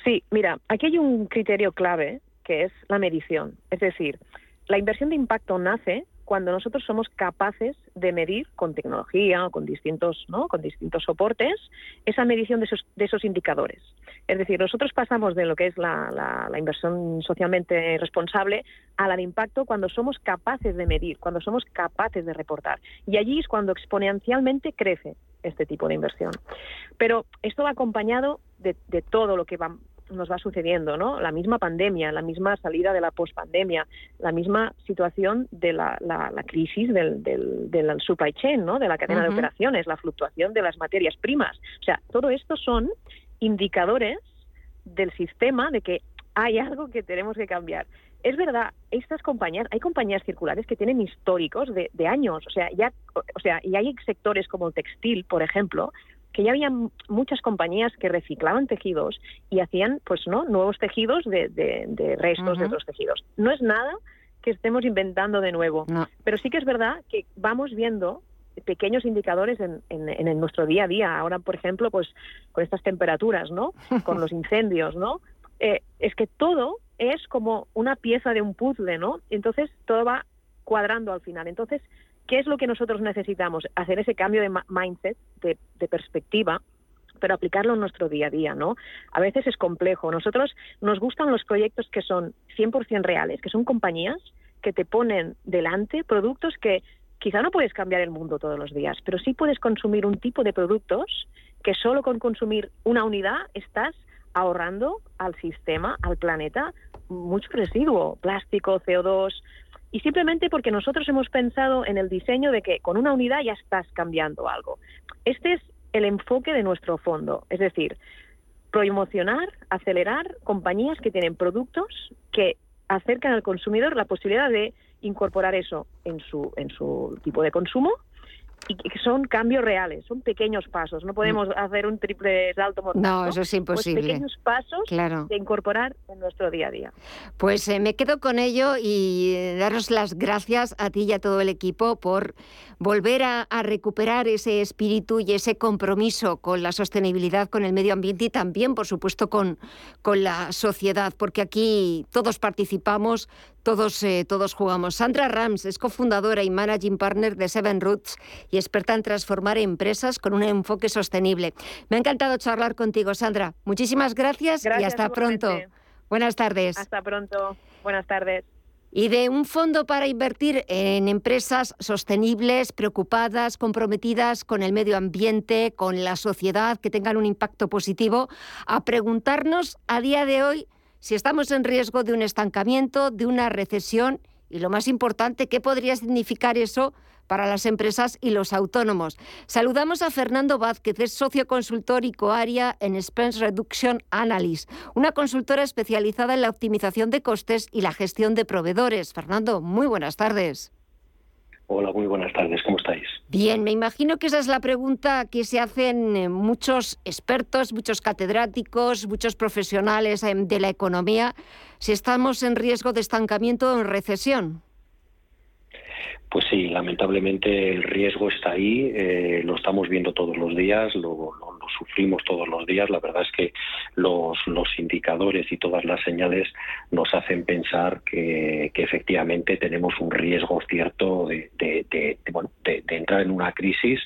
Sí, mira, aquí hay un criterio clave que es la medición. Es decir, la inversión de impacto nace cuando nosotros somos capaces de medir con tecnología o con distintos, ¿no? con distintos soportes esa medición de esos, de esos indicadores. Es decir, nosotros pasamos de lo que es la, la, inversión socialmente responsable a la de impacto cuando somos capaces de medir, cuando somos capaces de reportar. Y allí es cuando exponencialmente crece este tipo de inversión. Pero esto va acompañado de, de todo lo que va, nos va sucediendo, ¿no? La misma pandemia, la misma salida de la pospandemia, la misma situación de la, la, crisis del, del, supply chain, ¿no? De la cadena de operaciones, la fluctuación de las materias primas. O sea, todo esto son indicadores del sistema de que hay algo que tenemos que cambiar. Es verdad, estas compañías, hay compañías circulares que tienen históricos de, de años, o sea, ya, o sea, y hay sectores como el textil, por ejemplo, que ya había muchas compañías que reciclaban tejidos y hacían pues no nuevos tejidos de, de, restos de otros tejidos. No es nada que estemos inventando de nuevo, pero sí que es verdad que vamos viendo pequeños indicadores en, en, nuestro día a día. Ahora, por ejemplo, pues con estas temperaturas, ¿no? Con los *laughs* incendios, ¿no? Eh, es que todo es como una pieza de un puzzle, ¿no? Entonces todo va cuadrando al final. Entonces, ¿qué es lo que nosotros necesitamos? Hacer ese cambio de mindset, de, perspectiva, pero aplicarlo en nuestro día a día, ¿no? A veces es complejo. Nosotros nos gustan los proyectos que son 100% reales, que son compañías que te ponen delante productos que quizá no puedes cambiar el mundo todos los días, pero sí puedes consumir un tipo de productos que solo con consumir una unidad estás ahorrando al sistema, al planeta, mucho residuo, plástico, CO2, y simplemente porque nosotros hemos pensado en el diseño de que con una unidad ya estás cambiando algo. Este es el enfoque de nuestro fondo, es decir, promocionar, acelerar compañías que tienen productos que acercan al consumidor la posibilidad de incorporar eso en su, en su tipo de consumo y que son cambios reales, son pequeños pasos. No podemos hacer un triple salto mortal. No, eso es imposible. Pues pequeños pasos de incorporar en nuestro día a día. Pues eh, me quedo con ello y eh, daros las gracias a ti y a todo el equipo por volver a, recuperar ese espíritu y ese compromiso con la sostenibilidad, con el medio ambiente y también, por supuesto, con, con la sociedad, porque aquí todos participamos, todos, eh, todos jugamos. Sandra Rams es cofundadora y managing partner de Seven Roots y experta en transformar empresas con un enfoque sostenible. Me ha encantado charlar contigo, Sandra. Muchísimas gracias, y hasta pronto. Buenas tardes. Hasta pronto. Buenas tardes. Y de un fondo para invertir en empresas sostenibles, preocupadas, comprometidas con el medio ambiente, con la sociedad, que tengan un impacto positivo, a preguntarnos a día de hoy si estamos en riesgo de un estancamiento, de una recesión y lo más importante, ¿qué podría significar eso para las empresas y los autónomos? Saludamos a Fernando Vázquez, es socio consultor y coaria en Expense Reduction Analyst, una consultora especializada en la optimización de costes y la gestión de proveedores. Fernando, muy buenas tardes. Hola, muy buenas tardes, ¿cómo estáis? Bien, me imagino que esa es la pregunta que se hacen eh, muchos expertos, muchos catedráticos, muchos profesionales eh, de la economía, si estamos en riesgo de estancamiento o en recesión. Pues sí, lamentablemente el riesgo está ahí, eh, lo estamos viendo todos los días, lo, sufrimos todos los días. La verdad es que los, indicadores y todas las señales nos hacen pensar que, efectivamente tenemos un riesgo cierto de, de entrar en una crisis,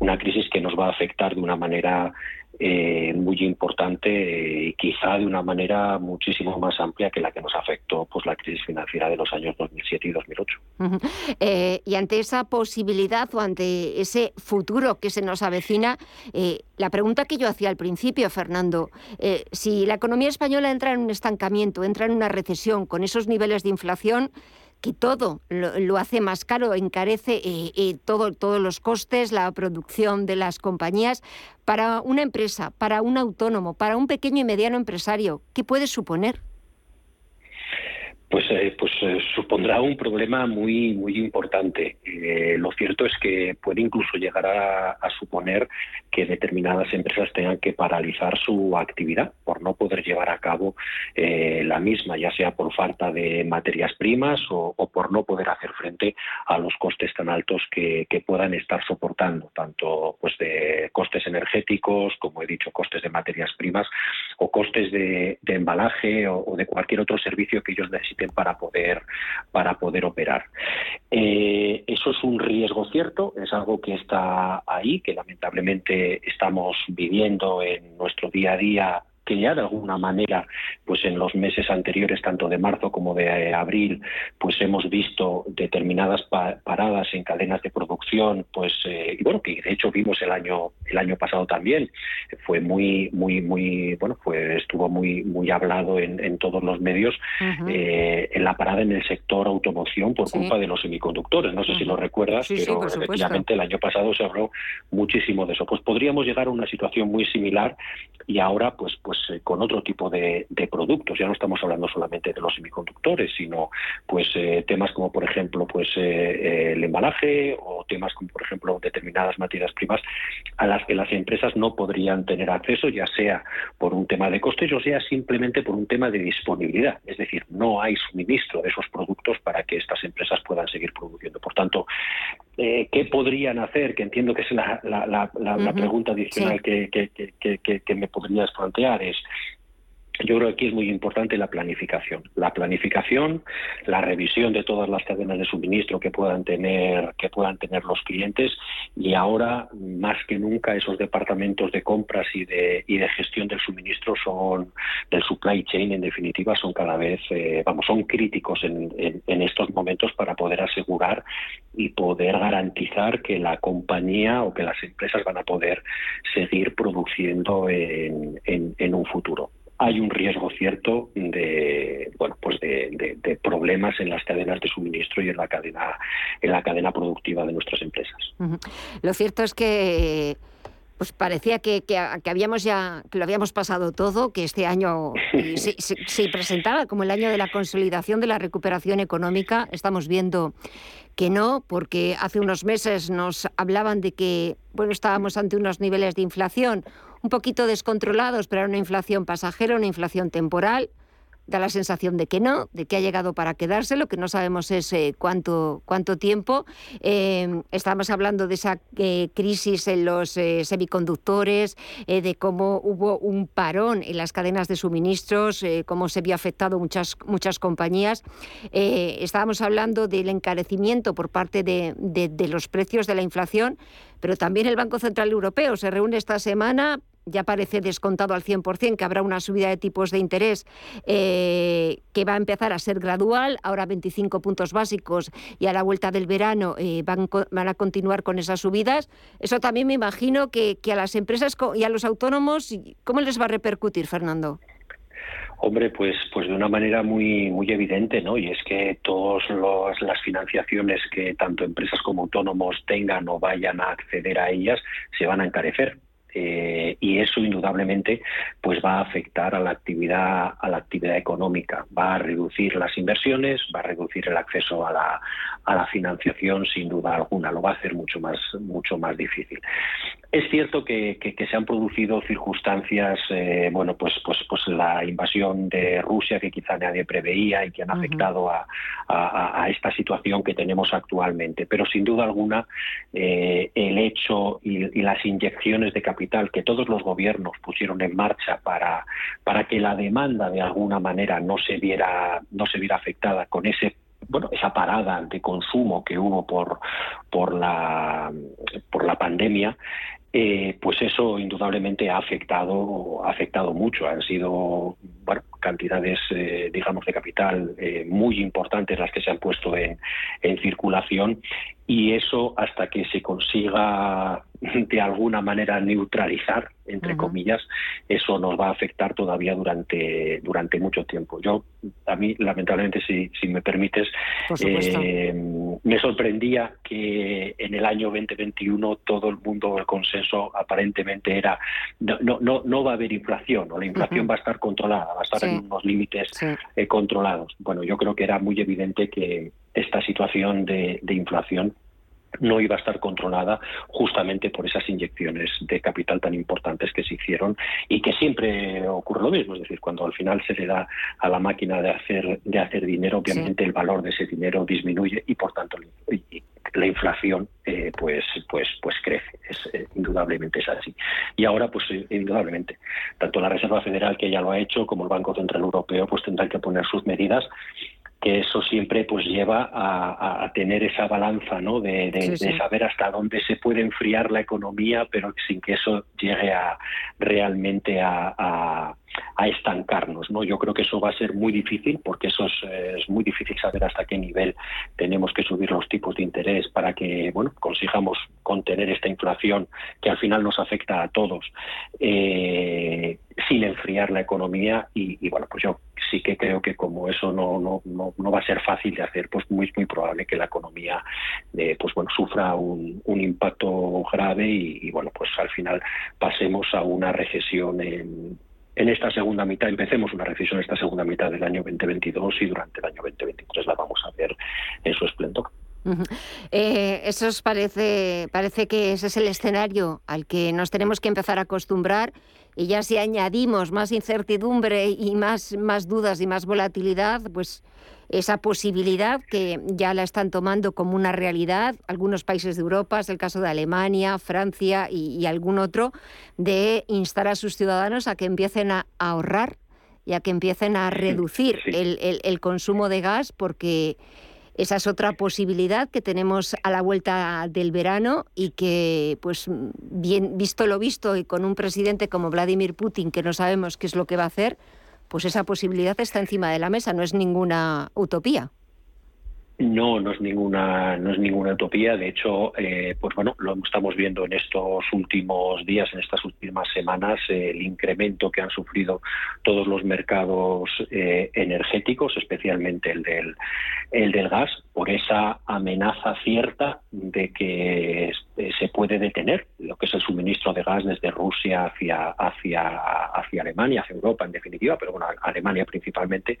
una crisis que nos va a afectar de una manera eh, muy importante y quizá de una manera muchísimo más amplia que la que nos afectó pues la crisis financiera de los años 2007 y 2008. Eh, y ante esa posibilidad o ante ese futuro que se nos avecina, eh, la pregunta que yo hacía al principio, Fernando, si la economía española entra en un estancamiento, entra en una recesión con esos niveles de inflación, que todo lo, hace más caro, encarece eh, eh, todo, todos los costes, la producción de las compañías. Para una empresa, para un autónomo, para un pequeño y mediano empresario, ¿qué puede suponer? Pues, eh, pues eh, supondrá un problema muy muy importante. Eh, lo cierto es que puede incluso llegar a, suponer que determinadas empresas tengan que paralizar su actividad por no poder llevar a cabo la misma, ya sea por falta de materias primas o, por no poder hacer frente a los costes tan altos que, puedan estar soportando, tanto pues de costes energéticos, como he dicho, costes de materias primas o costes de, embalaje o de cualquier otro servicio que ellos necesiten para poder, para poder operar. Eh, eso es un riesgo cierto, es algo que está ahí, que lamentablemente estamos viviendo en nuestro día a día que ya de alguna manera, pues en los meses anteriores, tanto de marzo como de eh, abril, pues hemos visto determinadas paradas en cadenas de producción, pues eh, y bueno, que de hecho vimos el año el año pasado también, fue muy muy muy bueno, fue estuvo muy muy hablado en, todos los medios eh, en la parada en el sector automoción por culpa de los semiconductores. No sé si lo recuerdas, pero efectivamente el año pasado se habló muchísimo de eso. Pues podríamos llegar a una situación muy similar y ahora pues pues pues, eh, con otro tipo de, productos. Ya no estamos hablando solamente de los semiconductores, sino pues eh, temas como por ejemplo pues eh, el embalaje o temas como por ejemplo determinadas materias primas a las que las empresas no podrían tener acceso, ya sea por un tema de costes o sea simplemente por un tema de disponibilidad. Es decir, no hay suministro de esos productos para que estas empresas puedan seguir produciendo. Por tanto, ¿qué podrían hacer? Que entiendo que es la, la, pregunta adicional que, que, me podrías plantear yo creo que aquí es muy importante la planificación. La planificación, la revisión de todas las cadenas de suministro que puedan tener, que puedan tener los clientes y ahora más que nunca esos departamentos de compras y de, y de gestión del suministro son del supply chain en definitiva son cada vez eh, vamos son críticos en, estos momentos para poder asegurar y poder garantizar que la compañía o que las empresas van a poder seguir produciendo en, en un futuro hay un riesgo cierto de bueno pues de, problemas en las cadenas de suministro y en la cadena en la cadena productiva de nuestras empresas. Lo cierto es que pues parecía que, que, habíamos ya que lo habíamos pasado todo, que este año *laughs* se, se, presentaba como el año de la consolidación de la recuperación económica. Estamos viendo que no, porque hace unos meses nos hablaban de que bueno estábamos ante unos niveles de inflación un poquito descontrolados, pero era una inflación pasajera, una inflación temporal. Da la sensación de que no, de que ha llegado para quedarse, lo que no sabemos es eh, cuánto, cuánto tiempo. Eh, estamos hablando de esa eh, crisis en los semiconductores, de cómo hubo un parón en las cadenas de suministros, cómo se vio afectado muchas, muchas compañías. estábamos hablando del encarecimiento por parte de, de los precios de la inflación, pero también el Banco Central Europeo se reúne esta semana ya parece descontado al 100% que habrá una subida de tipos de interés eh, que va a empezar a ser gradual, ahora 25 puntos básicos y a la vuelta del verano eh, van, a continuar con esas subidas. Eso también me imagino que, a las empresas y a los autónomos, ¿cómo les va a repercutir, Fernando? Hombre, pues, pues de una manera muy, muy evidente, ¿no? Y es que todas las financiaciones que tanto empresas como autónomos tengan o vayan a acceder a ellas se van a encarecer. Eh, y eso indudablemente pues va a afectar a la actividad a la actividad económica. Va a reducir las inversiones va a reducir el acceso a la, a la financiación sin duda alguna. Lo va a hacer mucho más mucho más difícil es cierto que, que, se han producido circunstancias eh, bueno pues pues pues la invasión de Rusia que quizá nadie preveía y que han afectado a, a, esta situación que tenemos actualmente. Pero sin duda alguna eh, el hecho y, y las inyecciones de capital que todos los gobiernos pusieron en marcha para, para que la demanda de alguna manera no se viera, no se viera afectada con ese bueno, esa parada de consumo que hubo por, por, la, por la pandemia, eh, pues eso indudablemente ha afectado, ha afectado mucho. Han sido cantidades, eh, digamos, de capital eh, muy importantes las que se han puesto en, en circulación y eso hasta que se consiga de alguna manera neutralizar, entre comillas, eso nos va a afectar todavía durante, durante mucho tiempo. Yo, a mí, lamentablemente, si, si me permites, eh, me sorprendía que en el año 2021 todo el mundo, el consenso aparentemente era, no, no, no va a haber inflación, o la inflación va a estar controlada, va a estar en unos límites eh, controlados. Bueno, yo creo que era muy evidente que esta situación de, de inflación no iba a estar controlada justamente por esas inyecciones de capital tan importantes que se hicieron y que siempre ocurre lo mismo, es decir, cuando al final se le da a la máquina de hacer de hacer dinero, obviamente el valor de ese dinero disminuye y por tanto la inflación eh, pues pues pues crece, es, eh, indudablemente es así. Y ahora pues eh, indudablemente tanto la Reserva Federal que ya lo ha hecho como el Banco Central Europeo pues tendrán que poner sus medidas que eso siempre pues lleva a, tener esa balanza ¿no? De, saber hasta dónde se puede enfriar la economía pero sin que eso llegue a realmente a, estancarnos no yo creo que eso va a ser muy difícil porque eso es, muy difícil saber hasta qué nivel tenemos que subir los tipos de interés para que bueno consigamos contener esta inflación que al final nos afecta a todos eh, sin enfriar la economía. Y, y bueno pues yo sí que creo que como eso no, no, no, va a ser fácil de hacer, pues muy, muy probable que la economía eh, pues bueno, sufra un, un impacto grave y, bueno, pues al final pasemos a una recesión en, en esta segunda mitad, empecemos una recesión en esta segunda mitad del año 2022 y durante el año 2023 la vamos a ver en su esplendor. Eh, eso parece, parece que ese es el escenario al que nos tenemos que empezar a acostumbrar y ya si añadimos más incertidumbre y más, más dudas y más volatilidad, pues esa posibilidad que ya la están tomando como una realidad algunos países de Europa, es el caso de Alemania, Francia y, algún otro, de instar a sus ciudadanos a que empiecen a ahorrar y a que empiecen a reducir el, consumo de gas porque esa es otra posibilidad que tenemos a la vuelta del verano y que, pues, bien visto lo visto y con un presidente como Vladimir Putin que no sabemos qué es lo que va a hacer, pues esa posibilidad está encima de la mesa, no es ninguna utopía. No, no es ninguna, no es ninguna utopía. De hecho, eh, pues bueno, lo estamos viendo en estos últimos días, en estas últimas semanas, el incremento que han sufrido todos los mercados eh, energéticos, especialmente el del, el del gas, por esa amenaza cierta de que se puede detener lo que es el suministro de gas desde Rusia hacia, hacia, hacia Alemania, hacia Europa en definitiva, pero bueno, Alemania principalmente,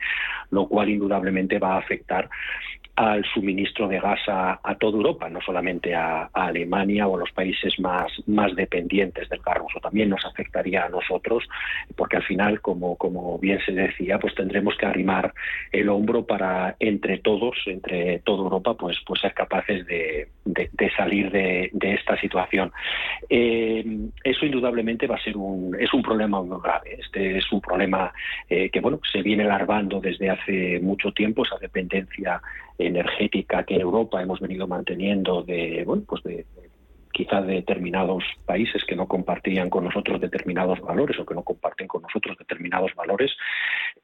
lo cual indudablemente va a afectar al suministro de gas a, toda Europa, no solamente a, Alemania o a los países más, más dependientes del gas ruso. También nos afectaría a nosotros, porque al final, como, como bien se decía, pues tendremos que arrimar el hombro para entre todos, entre toda Europa, pues, pues ser capaces de, salir de, esta situación. Eh, eso indudablemente va a ser un, es un problema muy grave. Este es un problema eh, que bueno, se viene larvando desde hace mucho tiempo, esa dependencia energética que en Europa hemos venido manteniendo de, bueno, pues de, quizá de determinados países que no compartían con nosotros determinados valores o que no comparten con nosotros determinados valores,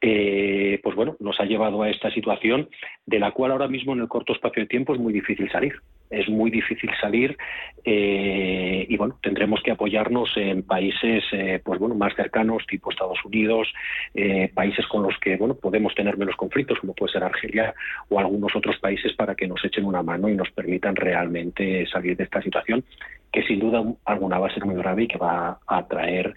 eh, pues bueno, nos ha llevado a esta situación de la cual ahora mismo en el corto espacio de tiempo es muy difícil salir es muy difícil salir eh, y bueno tendremos que apoyarnos en países eh, pues bueno más cercanos tipo Estados Unidos eh, países con los que bueno podemos tener menos conflictos como puede ser Argelia o algunos otros países para que nos echen una mano y nos permitan realmente salir de esta situación que sin duda alguna va a ser muy grave y que va a traer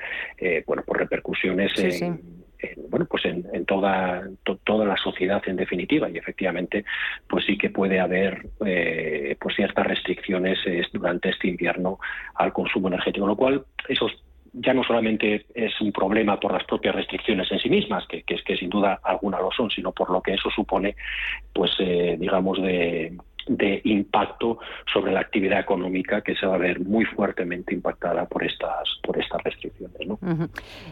bueno por repercusiones en, en, bueno, pues en, toda, toda la sociedad en definitiva. Y efectivamente pues sí que puede haber eh, pues ciertas restricciones eh, durante este invierno al consumo energético, lo cual eso ya no solamente es un problema por las propias restricciones en sí mismas, que, es que sin duda alguna lo son, sino por lo que eso supone, pues eh, digamos de de impacto sobre la actividad económica que se va a ver muy fuertemente impactada por estas, por estas restricciones. ¿no?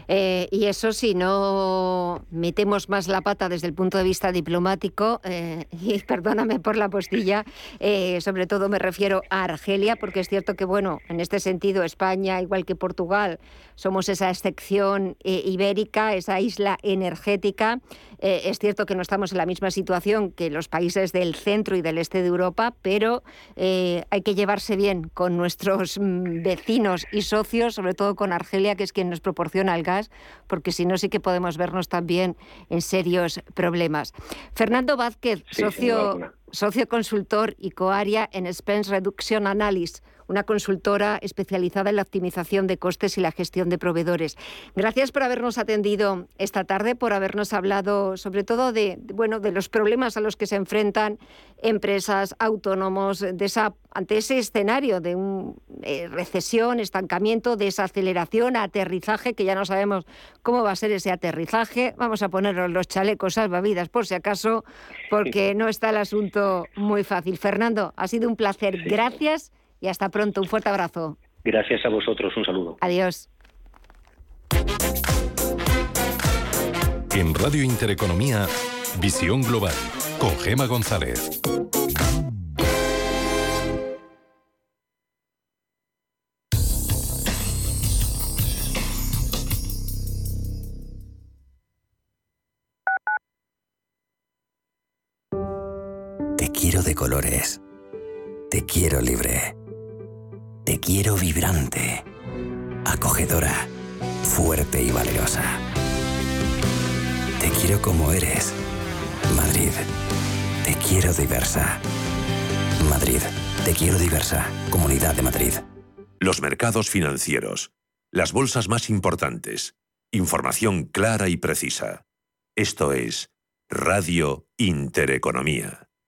Eh, y eso si no metemos más la pata desde el punto de vista diplomático, eh, *laughs* y perdóname por la postilla, eh, sobre todo me refiero a Argelia, porque es cierto que, bueno, en este sentido España, igual que Portugal, somos esa excepción ibérica, esa isla energética. Es cierto que no estamos en la misma situación que los países del centro y del este de Europa, pero eh, hay que llevarse bien con nuestros mm, vecinos y socios, sobre todo con Argelia, que es quien nos proporciona el gas, porque si no sí que podemos vernos también en serios problemas. Fernando Vázquez, socio, socio consultor y coaria en Spence Reduction Analysis una consultora especializada en la optimización de costes y la gestión de proveedores. Gracias por habernos atendido esta tarde, por habernos hablado sobre todo de, bueno, de los problemas a los que se enfrentan empresas, autónomos, ante ese escenario de un, eh, recesión, estancamiento, desaceleración, aterrizaje, que ya no sabemos cómo va a ser ese aterrizaje. Vamos a ponernos los chalecos salvavidas por si acaso, porque no está el asunto muy fácil. Fernando, ha sido un placer. Gracias y hasta pronto. Un fuerte abrazo. Gracias a vosotros. Un saludo. Adiós. En Radio Intereconomía, Visión Global, con Gema González. Te quiero de colores. Te quiero libre. Te quiero vibrante, acogedora, fuerte y valerosa. Te quiero como eres. Madrid, te quiero diversa. Madrid, te quiero diversa. Comunidad de Madrid. Los mercados financieros. Las bolsas más importantes. Información clara y precisa. Esto es Radio Intereconomía.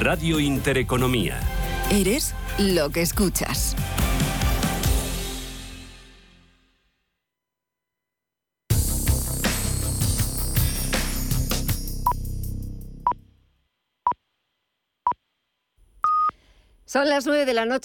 Radio Intereconomía. Eres lo que escuchas. Son las nueve de la noche.